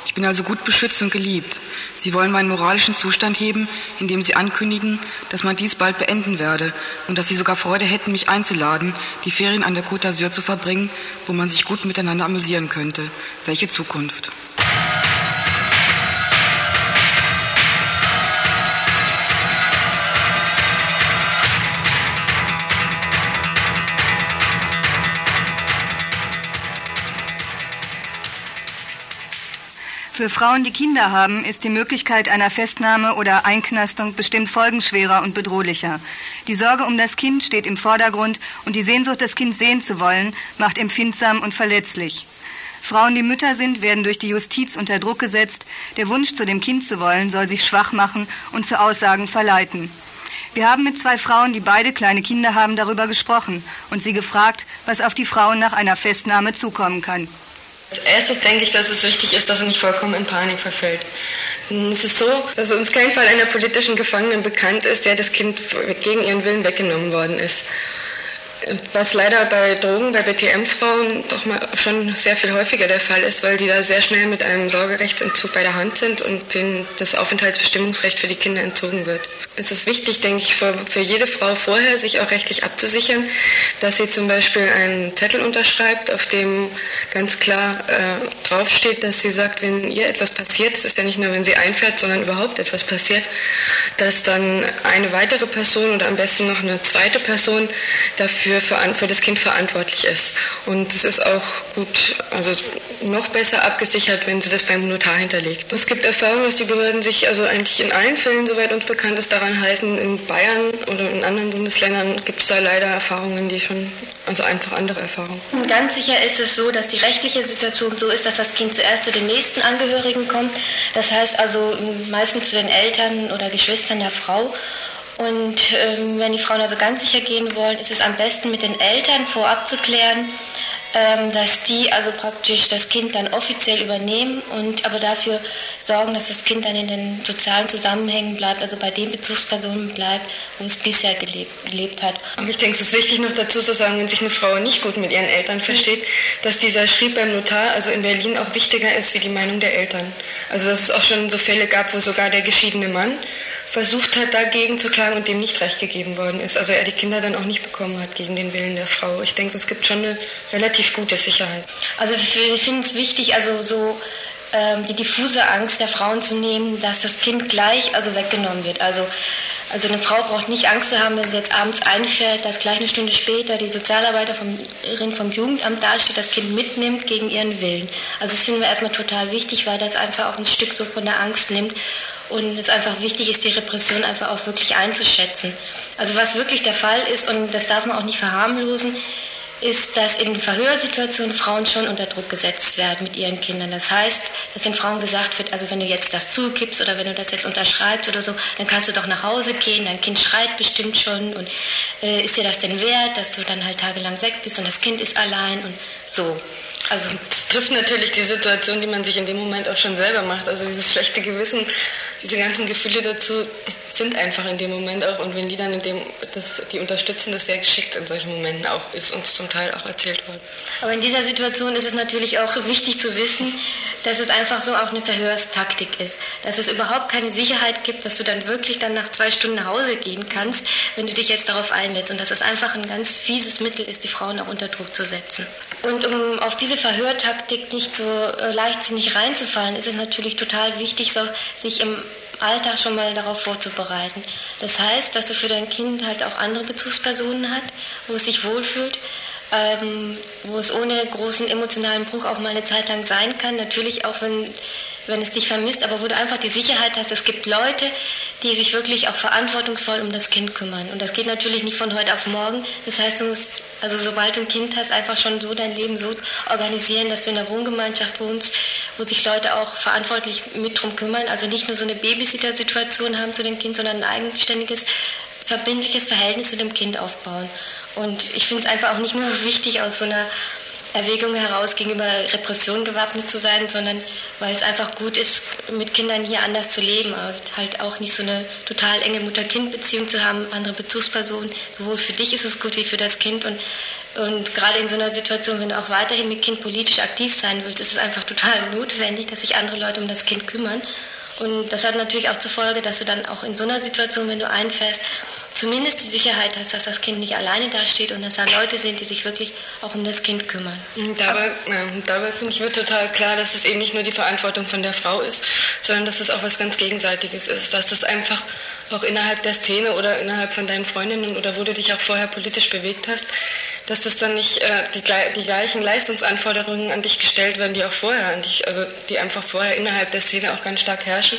Ich bin also gut beschützt und geliebt. Sie wollen meinen moralischen Zustand heben, indem Sie ankündigen, dass man dies bald beenden werde und dass Sie sogar Freude hätten, mich einzuladen, die Ferien an der Côte d'Azur zu verbringen, wo man sich gut miteinander amüsieren könnte. Welche Zukunft? Für Frauen, die Kinder haben, ist die Möglichkeit einer Festnahme oder Einknastung bestimmt folgenschwerer und bedrohlicher. Die Sorge um das Kind steht im Vordergrund und die Sehnsucht, das Kind sehen zu wollen, macht empfindsam und verletzlich. Frauen, die Mütter sind, werden durch die Justiz unter Druck gesetzt. Der Wunsch, zu dem Kind zu wollen, soll sich schwach machen und zu Aussagen verleiten. Wir haben mit zwei Frauen, die beide kleine Kinder haben, darüber gesprochen und sie gefragt, was auf die Frauen nach einer Festnahme zukommen kann. Als erstes denke ich, dass es wichtig ist, dass er nicht vollkommen in Panik verfällt. Es ist so, dass uns kein Fall einer politischen Gefangenen bekannt ist, der das Kind gegen ihren Willen weggenommen worden ist. Was leider bei Drogen, bei BPM-Frauen doch mal schon sehr viel häufiger der Fall ist, weil die da sehr schnell mit einem Sorgerechtsentzug bei der Hand sind und denen das Aufenthaltsbestimmungsrecht für die Kinder entzogen wird. Es ist wichtig, denke ich, für, für jede Frau vorher, sich auch rechtlich abzusichern, dass sie zum Beispiel einen Zettel unterschreibt, auf dem ganz klar äh, draufsteht, dass sie sagt, wenn ihr etwas passiert, es ist ja nicht nur, wenn sie einfährt, sondern überhaupt etwas passiert, dass dann eine weitere Person oder am besten noch eine zweite Person dafür für, für das Kind verantwortlich ist. Und es ist auch gut, also noch besser abgesichert, wenn sie das beim Notar hinterlegt. Es gibt Erfahrungen, dass die Behörden sich also eigentlich in allen Fällen, soweit uns bekannt ist, daran halten. In Bayern oder in anderen Bundesländern gibt es da leider Erfahrungen, die schon, also einfach andere Erfahrungen. Ganz sicher ist es so, dass die rechtliche Situation so ist, dass das Kind zuerst zu den nächsten Angehörigen kommt. Das heißt also meistens zu den Eltern oder Geschwistern der Frau. Und ähm, wenn die Frauen also ganz sicher gehen wollen, ist es am besten mit den Eltern vorab zu klären, ähm, dass die also praktisch das Kind dann offiziell übernehmen und aber dafür sorgen, dass das Kind dann in den sozialen Zusammenhängen bleibt, also bei den Bezugspersonen bleibt, wo es bisher gelebt, gelebt hat. Und ich denke, es ist wichtig noch dazu zu sagen, wenn sich eine Frau nicht gut mit ihren Eltern versteht, dass dieser Schrieb beim Notar, also in Berlin, auch wichtiger ist wie die Meinung der Eltern. Also dass es auch schon so Fälle gab, wo sogar der geschiedene Mann versucht hat, dagegen zu klagen und dem nicht recht gegeben worden ist. Also er die Kinder dann auch nicht bekommen hat gegen den Willen der Frau. Ich denke, es gibt schon eine relativ gute Sicherheit. Also ich finde es wichtig, also so ähm, die diffuse Angst der Frauen zu nehmen, dass das Kind gleich also weggenommen wird. Also also eine Frau braucht nicht Angst zu haben, wenn sie jetzt abends einfährt, dass gleich eine Stunde später die Sozialarbeiterin vom Jugendamt dasteht, das Kind mitnimmt gegen ihren Willen. Also das finden wir erstmal total wichtig, weil das einfach auch ein Stück so von der Angst nimmt und es einfach wichtig ist, die Repression einfach auch wirklich einzuschätzen. Also was wirklich der Fall ist, und das darf man auch nicht verharmlosen, ist, dass in Verhörsituationen Frauen schon unter Druck gesetzt werden mit ihren Kindern. Das heißt, dass den Frauen gesagt wird, also wenn du jetzt das zukippst oder wenn du das jetzt unterschreibst oder so, dann kannst du doch nach Hause gehen, dein Kind schreit bestimmt schon und äh, ist dir das denn wert, dass du dann halt tagelang weg bist und das Kind ist allein und so. Also es trifft natürlich die Situation, die man sich in dem Moment auch schon selber macht. Also dieses schlechte Gewissen, diese ganzen Gefühle dazu sind einfach in dem Moment auch. Und wenn die dann in dem, das, die unterstützen das sehr geschickt in solchen Momenten auch, ist uns zum Teil auch erzählt worden. Aber in dieser Situation ist es natürlich auch wichtig zu wissen, dass es einfach so auch eine Verhörstaktik ist. Dass es überhaupt keine Sicherheit gibt, dass du dann wirklich dann nach zwei Stunden nach Hause gehen kannst, wenn du dich jetzt darauf einlässt. Und dass es einfach ein ganz fieses Mittel ist, die Frauen auch unter Druck zu setzen. Und um auf diese Verhörtaktik nicht so äh, leichtsinnig reinzufallen, ist es natürlich total wichtig, so, sich im Alltag schon mal darauf vorzubereiten. Das heißt, dass du für dein Kind halt auch andere Bezugspersonen hat, wo es sich wohlfühlt, ähm, wo es ohne großen emotionalen Bruch auch mal eine Zeit lang sein kann. Natürlich auch, wenn, wenn es dich vermisst, aber wo du einfach die Sicherheit hast, es gibt Leute, die sich wirklich auch verantwortungsvoll um das Kind kümmern. Und das geht natürlich nicht von heute auf morgen. Das heißt, du musst, also sobald du ein Kind hast, einfach schon so dein Leben so organisieren, dass du in einer Wohngemeinschaft wohnst, wo sich Leute auch verantwortlich mit drum kümmern. Also nicht nur so eine Babysitter-Situation haben zu dem Kind, sondern ein eigenständiges, verbindliches Verhältnis zu dem Kind aufbauen. Und ich finde es einfach auch nicht nur wichtig, aus so einer Erwägung heraus gegenüber Repression gewappnet zu sein, sondern weil es einfach gut ist, mit Kindern hier anders zu leben. Also halt auch nicht so eine total enge Mutter-Kind-Beziehung zu haben, andere Bezugspersonen. Sowohl für dich ist es gut wie für das Kind. Und, und gerade in so einer Situation, wenn du auch weiterhin mit Kind politisch aktiv sein willst, ist es einfach total notwendig, dass sich andere Leute um das Kind kümmern. Und das hat natürlich auch zur Folge, dass du dann auch in so einer Situation, wenn du einfährst, zumindest die Sicherheit hast, dass das Kind nicht alleine dasteht und dass da Leute sind, die sich wirklich auch um das Kind kümmern. Und dabei, ja, dabei finde ich, wird total klar, dass es eben nicht nur die Verantwortung von der Frau ist, sondern dass es auch was ganz Gegenseitiges ist. Dass das einfach auch innerhalb der Szene oder innerhalb von deinen Freundinnen oder wo du dich auch vorher politisch bewegt hast, dass das dann nicht äh, die, die, gleichen Leistungsanforderungen an dich gestellt werden, die auch vorher an dich, also die einfach vorher innerhalb der Szene auch ganz stark herrschen.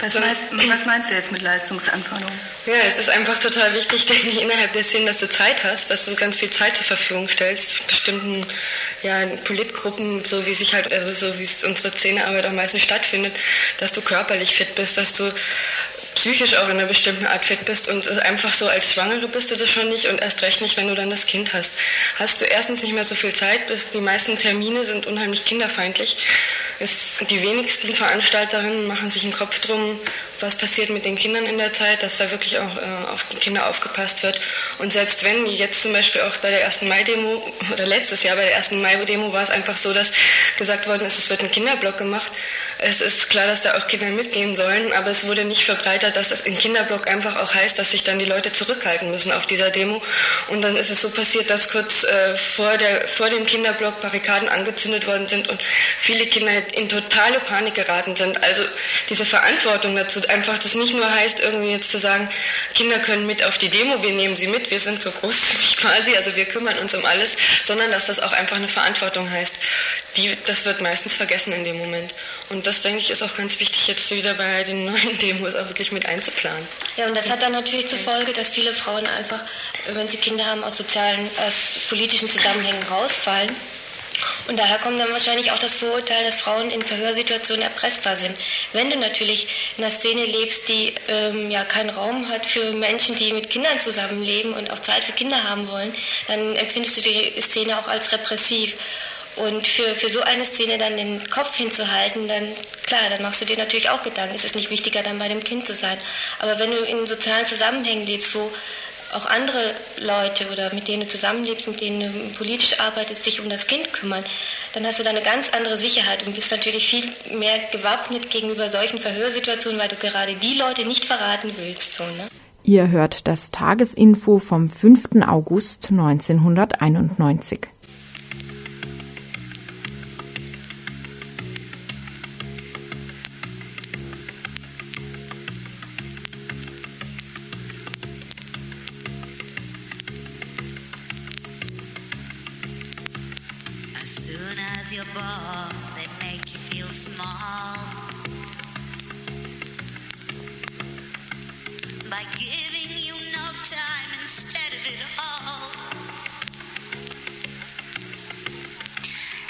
Was, so, meinst, was meinst, du jetzt mit Leistungsanforderungen? Ja, es ist einfach total wichtig, denke ich, innerhalb der Szene, dass du Zeit hast, dass du ganz viel Zeit zur Verfügung stellst, bestimmten ja, Politgruppen, so wie sich halt, also so wie es unsere Szenearbeit auch meistens stattfindet, dass du körperlich fit bist, dass du psychisch auch in einer bestimmten Art fit bist und einfach so als Schwangere bist du das schon nicht und erst recht nicht, wenn du dann das Kind hast. Hast du erstens nicht mehr so viel Zeit, bis die meisten Termine sind unheimlich kinderfeindlich. Es, die wenigsten Veranstalterinnen machen sich einen Kopf drum, was passiert mit den Kindern in der Zeit, dass da wirklich auch äh, auf die Kinder aufgepasst wird. Und selbst wenn, jetzt zum Beispiel auch bei der ersten Mai-Demo oder letztes Jahr bei der ersten Mai-Demo war es einfach so, dass gesagt worden ist, es wird ein Kinderblock gemacht. Es ist klar, dass da auch Kinder mitgehen sollen, aber es wurde nicht verbreitert, dass das im Kinderblock einfach auch heißt, dass sich dann die Leute zurückhalten müssen auf dieser Demo. Und dann ist es so passiert, dass kurz äh, vor, der, vor dem Kinderblock Barrikaden angezündet worden sind und viele Kinder in totale Panik geraten sind. Also diese Verantwortung dazu, einfach das nicht nur heißt, irgendwie jetzt zu sagen, Kinder können mit auf die Demo, wir nehmen sie mit, wir sind so groß quasi, also wir kümmern uns um alles, sondern dass das auch einfach eine Verantwortung heißt. Die, das wird meistens vergessen in dem Moment. Und das, denke ich, ist auch ganz wichtig, jetzt wieder bei den neuen Demos auch wirklich mit einzuplanen. Ja, und das hat dann natürlich zur Folge, dass viele Frauen einfach, wenn sie Kinder haben, aus sozialen, aus politischen Zusammenhängen rausfallen. Und daher kommt dann wahrscheinlich auch das Vorurteil, dass Frauen in Verhörsituationen erpressbar sind. Wenn du natürlich in einer Szene lebst, die ähm, ja keinen Raum hat für Menschen, die mit Kindern zusammenleben und auch Zeit für Kinder haben wollen, dann empfindest du die Szene auch als repressiv. Und für, für so eine Szene dann den Kopf hinzuhalten, dann klar, dann machst du dir natürlich auch Gedanken, ist es nicht wichtiger, dann bei dem Kind zu sein. Aber wenn du in sozialen Zusammenhängen lebst, wo auch andere Leute oder mit denen du zusammenlebst, mit denen du politisch arbeitest, sich um das Kind kümmern, dann hast du da eine ganz andere Sicherheit und bist natürlich viel mehr gewappnet gegenüber solchen Verhörsituationen, weil du gerade die Leute nicht verraten willst. So, ne? Ihr hört das Tagesinfo vom 5. August 1991.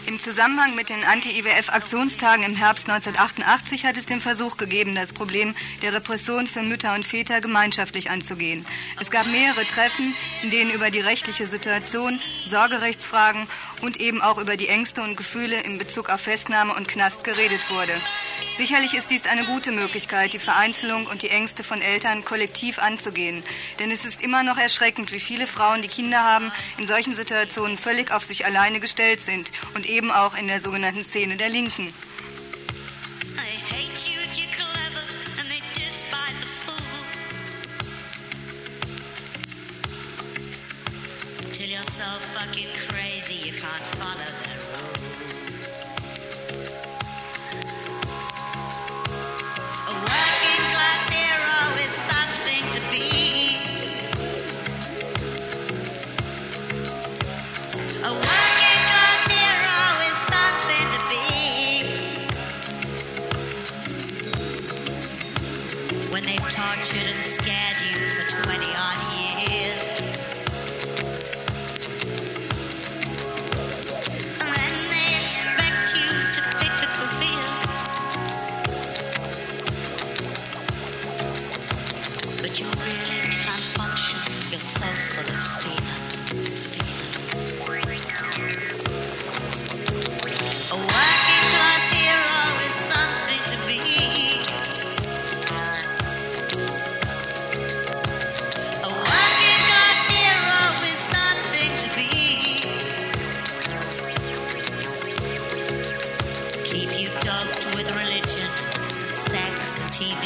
Im Zusammenhang mit den Anti-IWF-Aktionstagen im Herbst 1988 hat es den Versuch gegeben, das Problem der Repression für Mütter und Väter gemeinschaftlich anzugehen. Es gab mehrere Treffen, in denen über die rechtliche Situation, Sorgerechtsfragen und eben auch über die Ängste und Gefühle in Bezug auf Festnahme und Knast geredet wurde. Sicherlich ist dies eine gute Möglichkeit, die Vereinzelung und die Ängste von Eltern kollektiv anzugehen. Denn es ist immer noch erschreckend, wie viele Frauen, die Kinder haben, in solchen Situationen völlig auf sich alleine gestellt sind und eben auch in der sogenannten Szene der Linken. Fucking crazy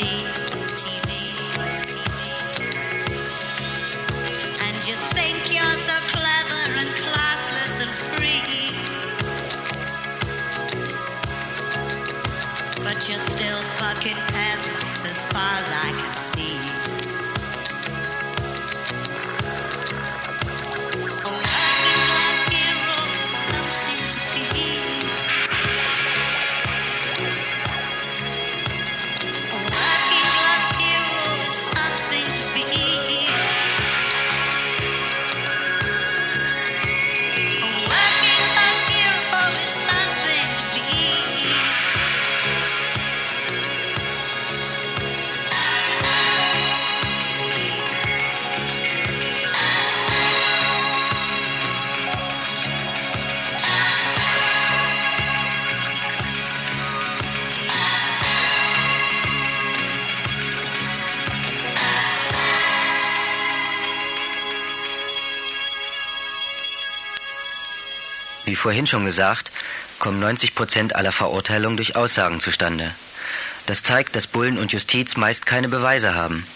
deep. Vorhin schon gesagt, kommen 90 Prozent aller Verurteilungen durch Aussagen zustande. Das zeigt, dass Bullen und Justiz meist keine Beweise haben.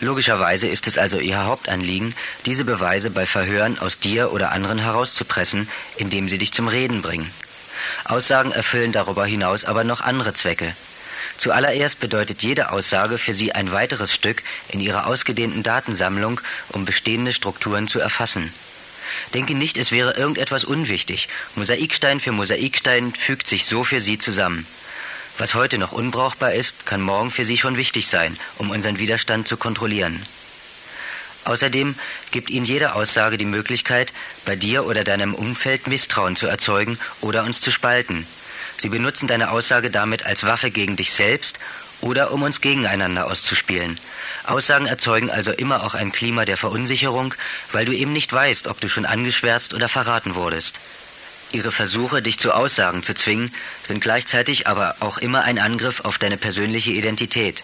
Logischerweise ist es also ihr Hauptanliegen, diese Beweise bei Verhören aus dir oder anderen herauszupressen, indem sie dich zum Reden bringen. Aussagen erfüllen darüber hinaus aber noch andere Zwecke. Zuallererst bedeutet jede Aussage für sie ein weiteres Stück in ihrer ausgedehnten Datensammlung, um bestehende Strukturen zu erfassen. Denke nicht, es wäre irgendetwas unwichtig. Mosaikstein für Mosaikstein fügt sich so für sie zusammen. Was heute noch unbrauchbar ist, kann morgen für sie schon wichtig sein, um unseren Widerstand zu kontrollieren. Außerdem gibt ihnen jede Aussage die Möglichkeit, bei dir oder deinem Umfeld Misstrauen zu erzeugen oder uns zu spalten. Sie benutzen deine Aussage damit als Waffe gegen dich selbst oder um uns gegeneinander auszuspielen. Aussagen erzeugen also immer auch ein Klima der Verunsicherung, weil du eben nicht weißt, ob du schon angeschwärzt oder verraten wurdest. Ihre Versuche, dich zu Aussagen zu zwingen, sind gleichzeitig aber auch immer ein Angriff auf deine persönliche Identität.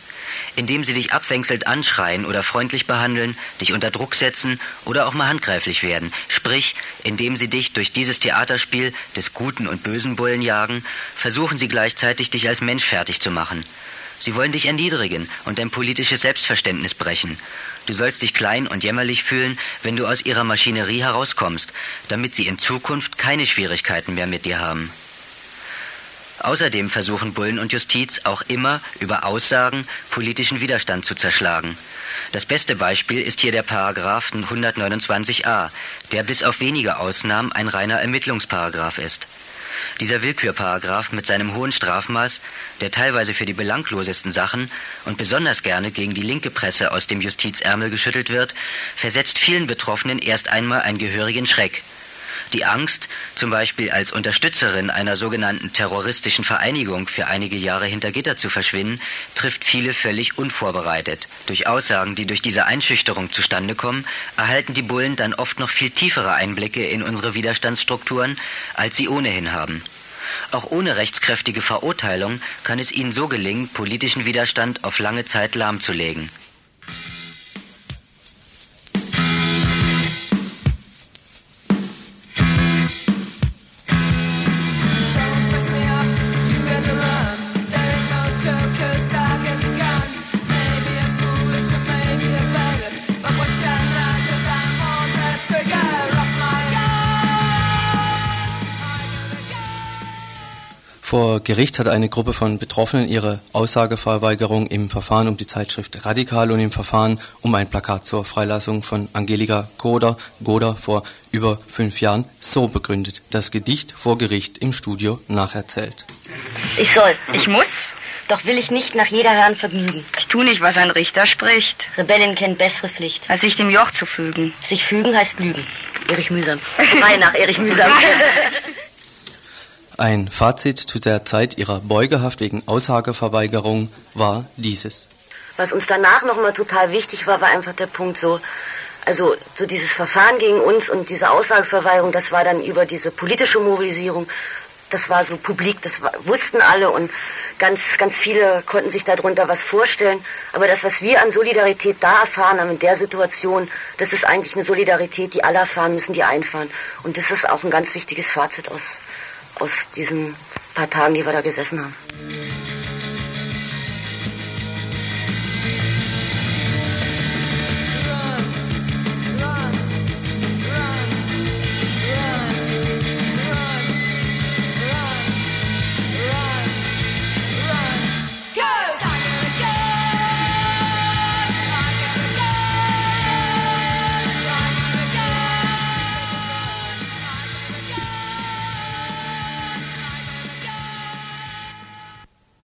Indem sie dich abwechselnd anschreien oder freundlich behandeln, dich unter Druck setzen oder auch mal handgreiflich werden. Sprich, indem sie dich durch dieses Theaterspiel des guten und bösen Bullen jagen, versuchen sie gleichzeitig, dich als Mensch fertig zu machen. Sie wollen dich erniedrigen und dein politisches Selbstverständnis brechen. Du sollst dich klein und jämmerlich fühlen, wenn du aus ihrer Maschinerie herauskommst, damit sie in Zukunft keine Schwierigkeiten mehr mit dir haben. Außerdem versuchen Bullen und Justiz auch immer über Aussagen politischen Widerstand zu zerschlagen. Das beste Beispiel ist hier der Paragraph 129a, der bis auf wenige Ausnahmen ein reiner Ermittlungsparagraph ist. Dieser Willkürparagraph mit seinem hohen Strafmaß, der teilweise für die belanglosesten Sachen und besonders gerne gegen die linke Presse aus dem Justizärmel geschüttelt wird, versetzt vielen Betroffenen erst einmal einen gehörigen Schreck. Die Angst, zum Beispiel als Unterstützerin einer sogenannten terroristischen Vereinigung für einige Jahre hinter Gitter zu verschwinden, trifft viele völlig unvorbereitet. Durch Aussagen, die durch diese Einschüchterung zustande kommen, erhalten die Bullen dann oft noch viel tiefere Einblicke in unsere Widerstandsstrukturen, als sie ohnehin haben. Auch ohne rechtskräftige Verurteilung kann es ihnen so gelingen, politischen Widerstand auf lange Zeit lahmzulegen. Vor Gericht hat eine Gruppe von Betroffenen ihre Aussageverweigerung im Verfahren um die Zeitschrift Radikal und im Verfahren um ein Plakat zur Freilassung von Angelika Goder, Goder vor über fünf Jahren so begründet. Das Gedicht vor Gericht im Studio nacherzählt. Ich soll. Ich muss. Doch will ich nicht nach jeder Herren vergnügen. tu nicht, was ein Richter spricht. Rebellin kennt bessere Pflicht. Als sich dem Joch zu fügen. Sich fügen heißt lügen. Erich Mühsam. Frei nach Erich Mühsam. Ein Fazit zu der Zeit ihrer Beugehaft wegen Aussageverweigerung war dieses. Was uns danach nochmal total wichtig war, war einfach der Punkt so, also so dieses Verfahren gegen uns und diese Aussageverweigerung, das war dann über diese politische Mobilisierung, das war so publik, das war, wussten alle und ganz, ganz viele konnten sich darunter was vorstellen. Aber das, was wir an Solidarität da erfahren haben in der Situation, das ist eigentlich eine Solidarität, die alle erfahren müssen, die einfahren. Und das ist auch ein ganz wichtiges Fazit aus, aus diesen paar Tagen, die wir da gesessen haben.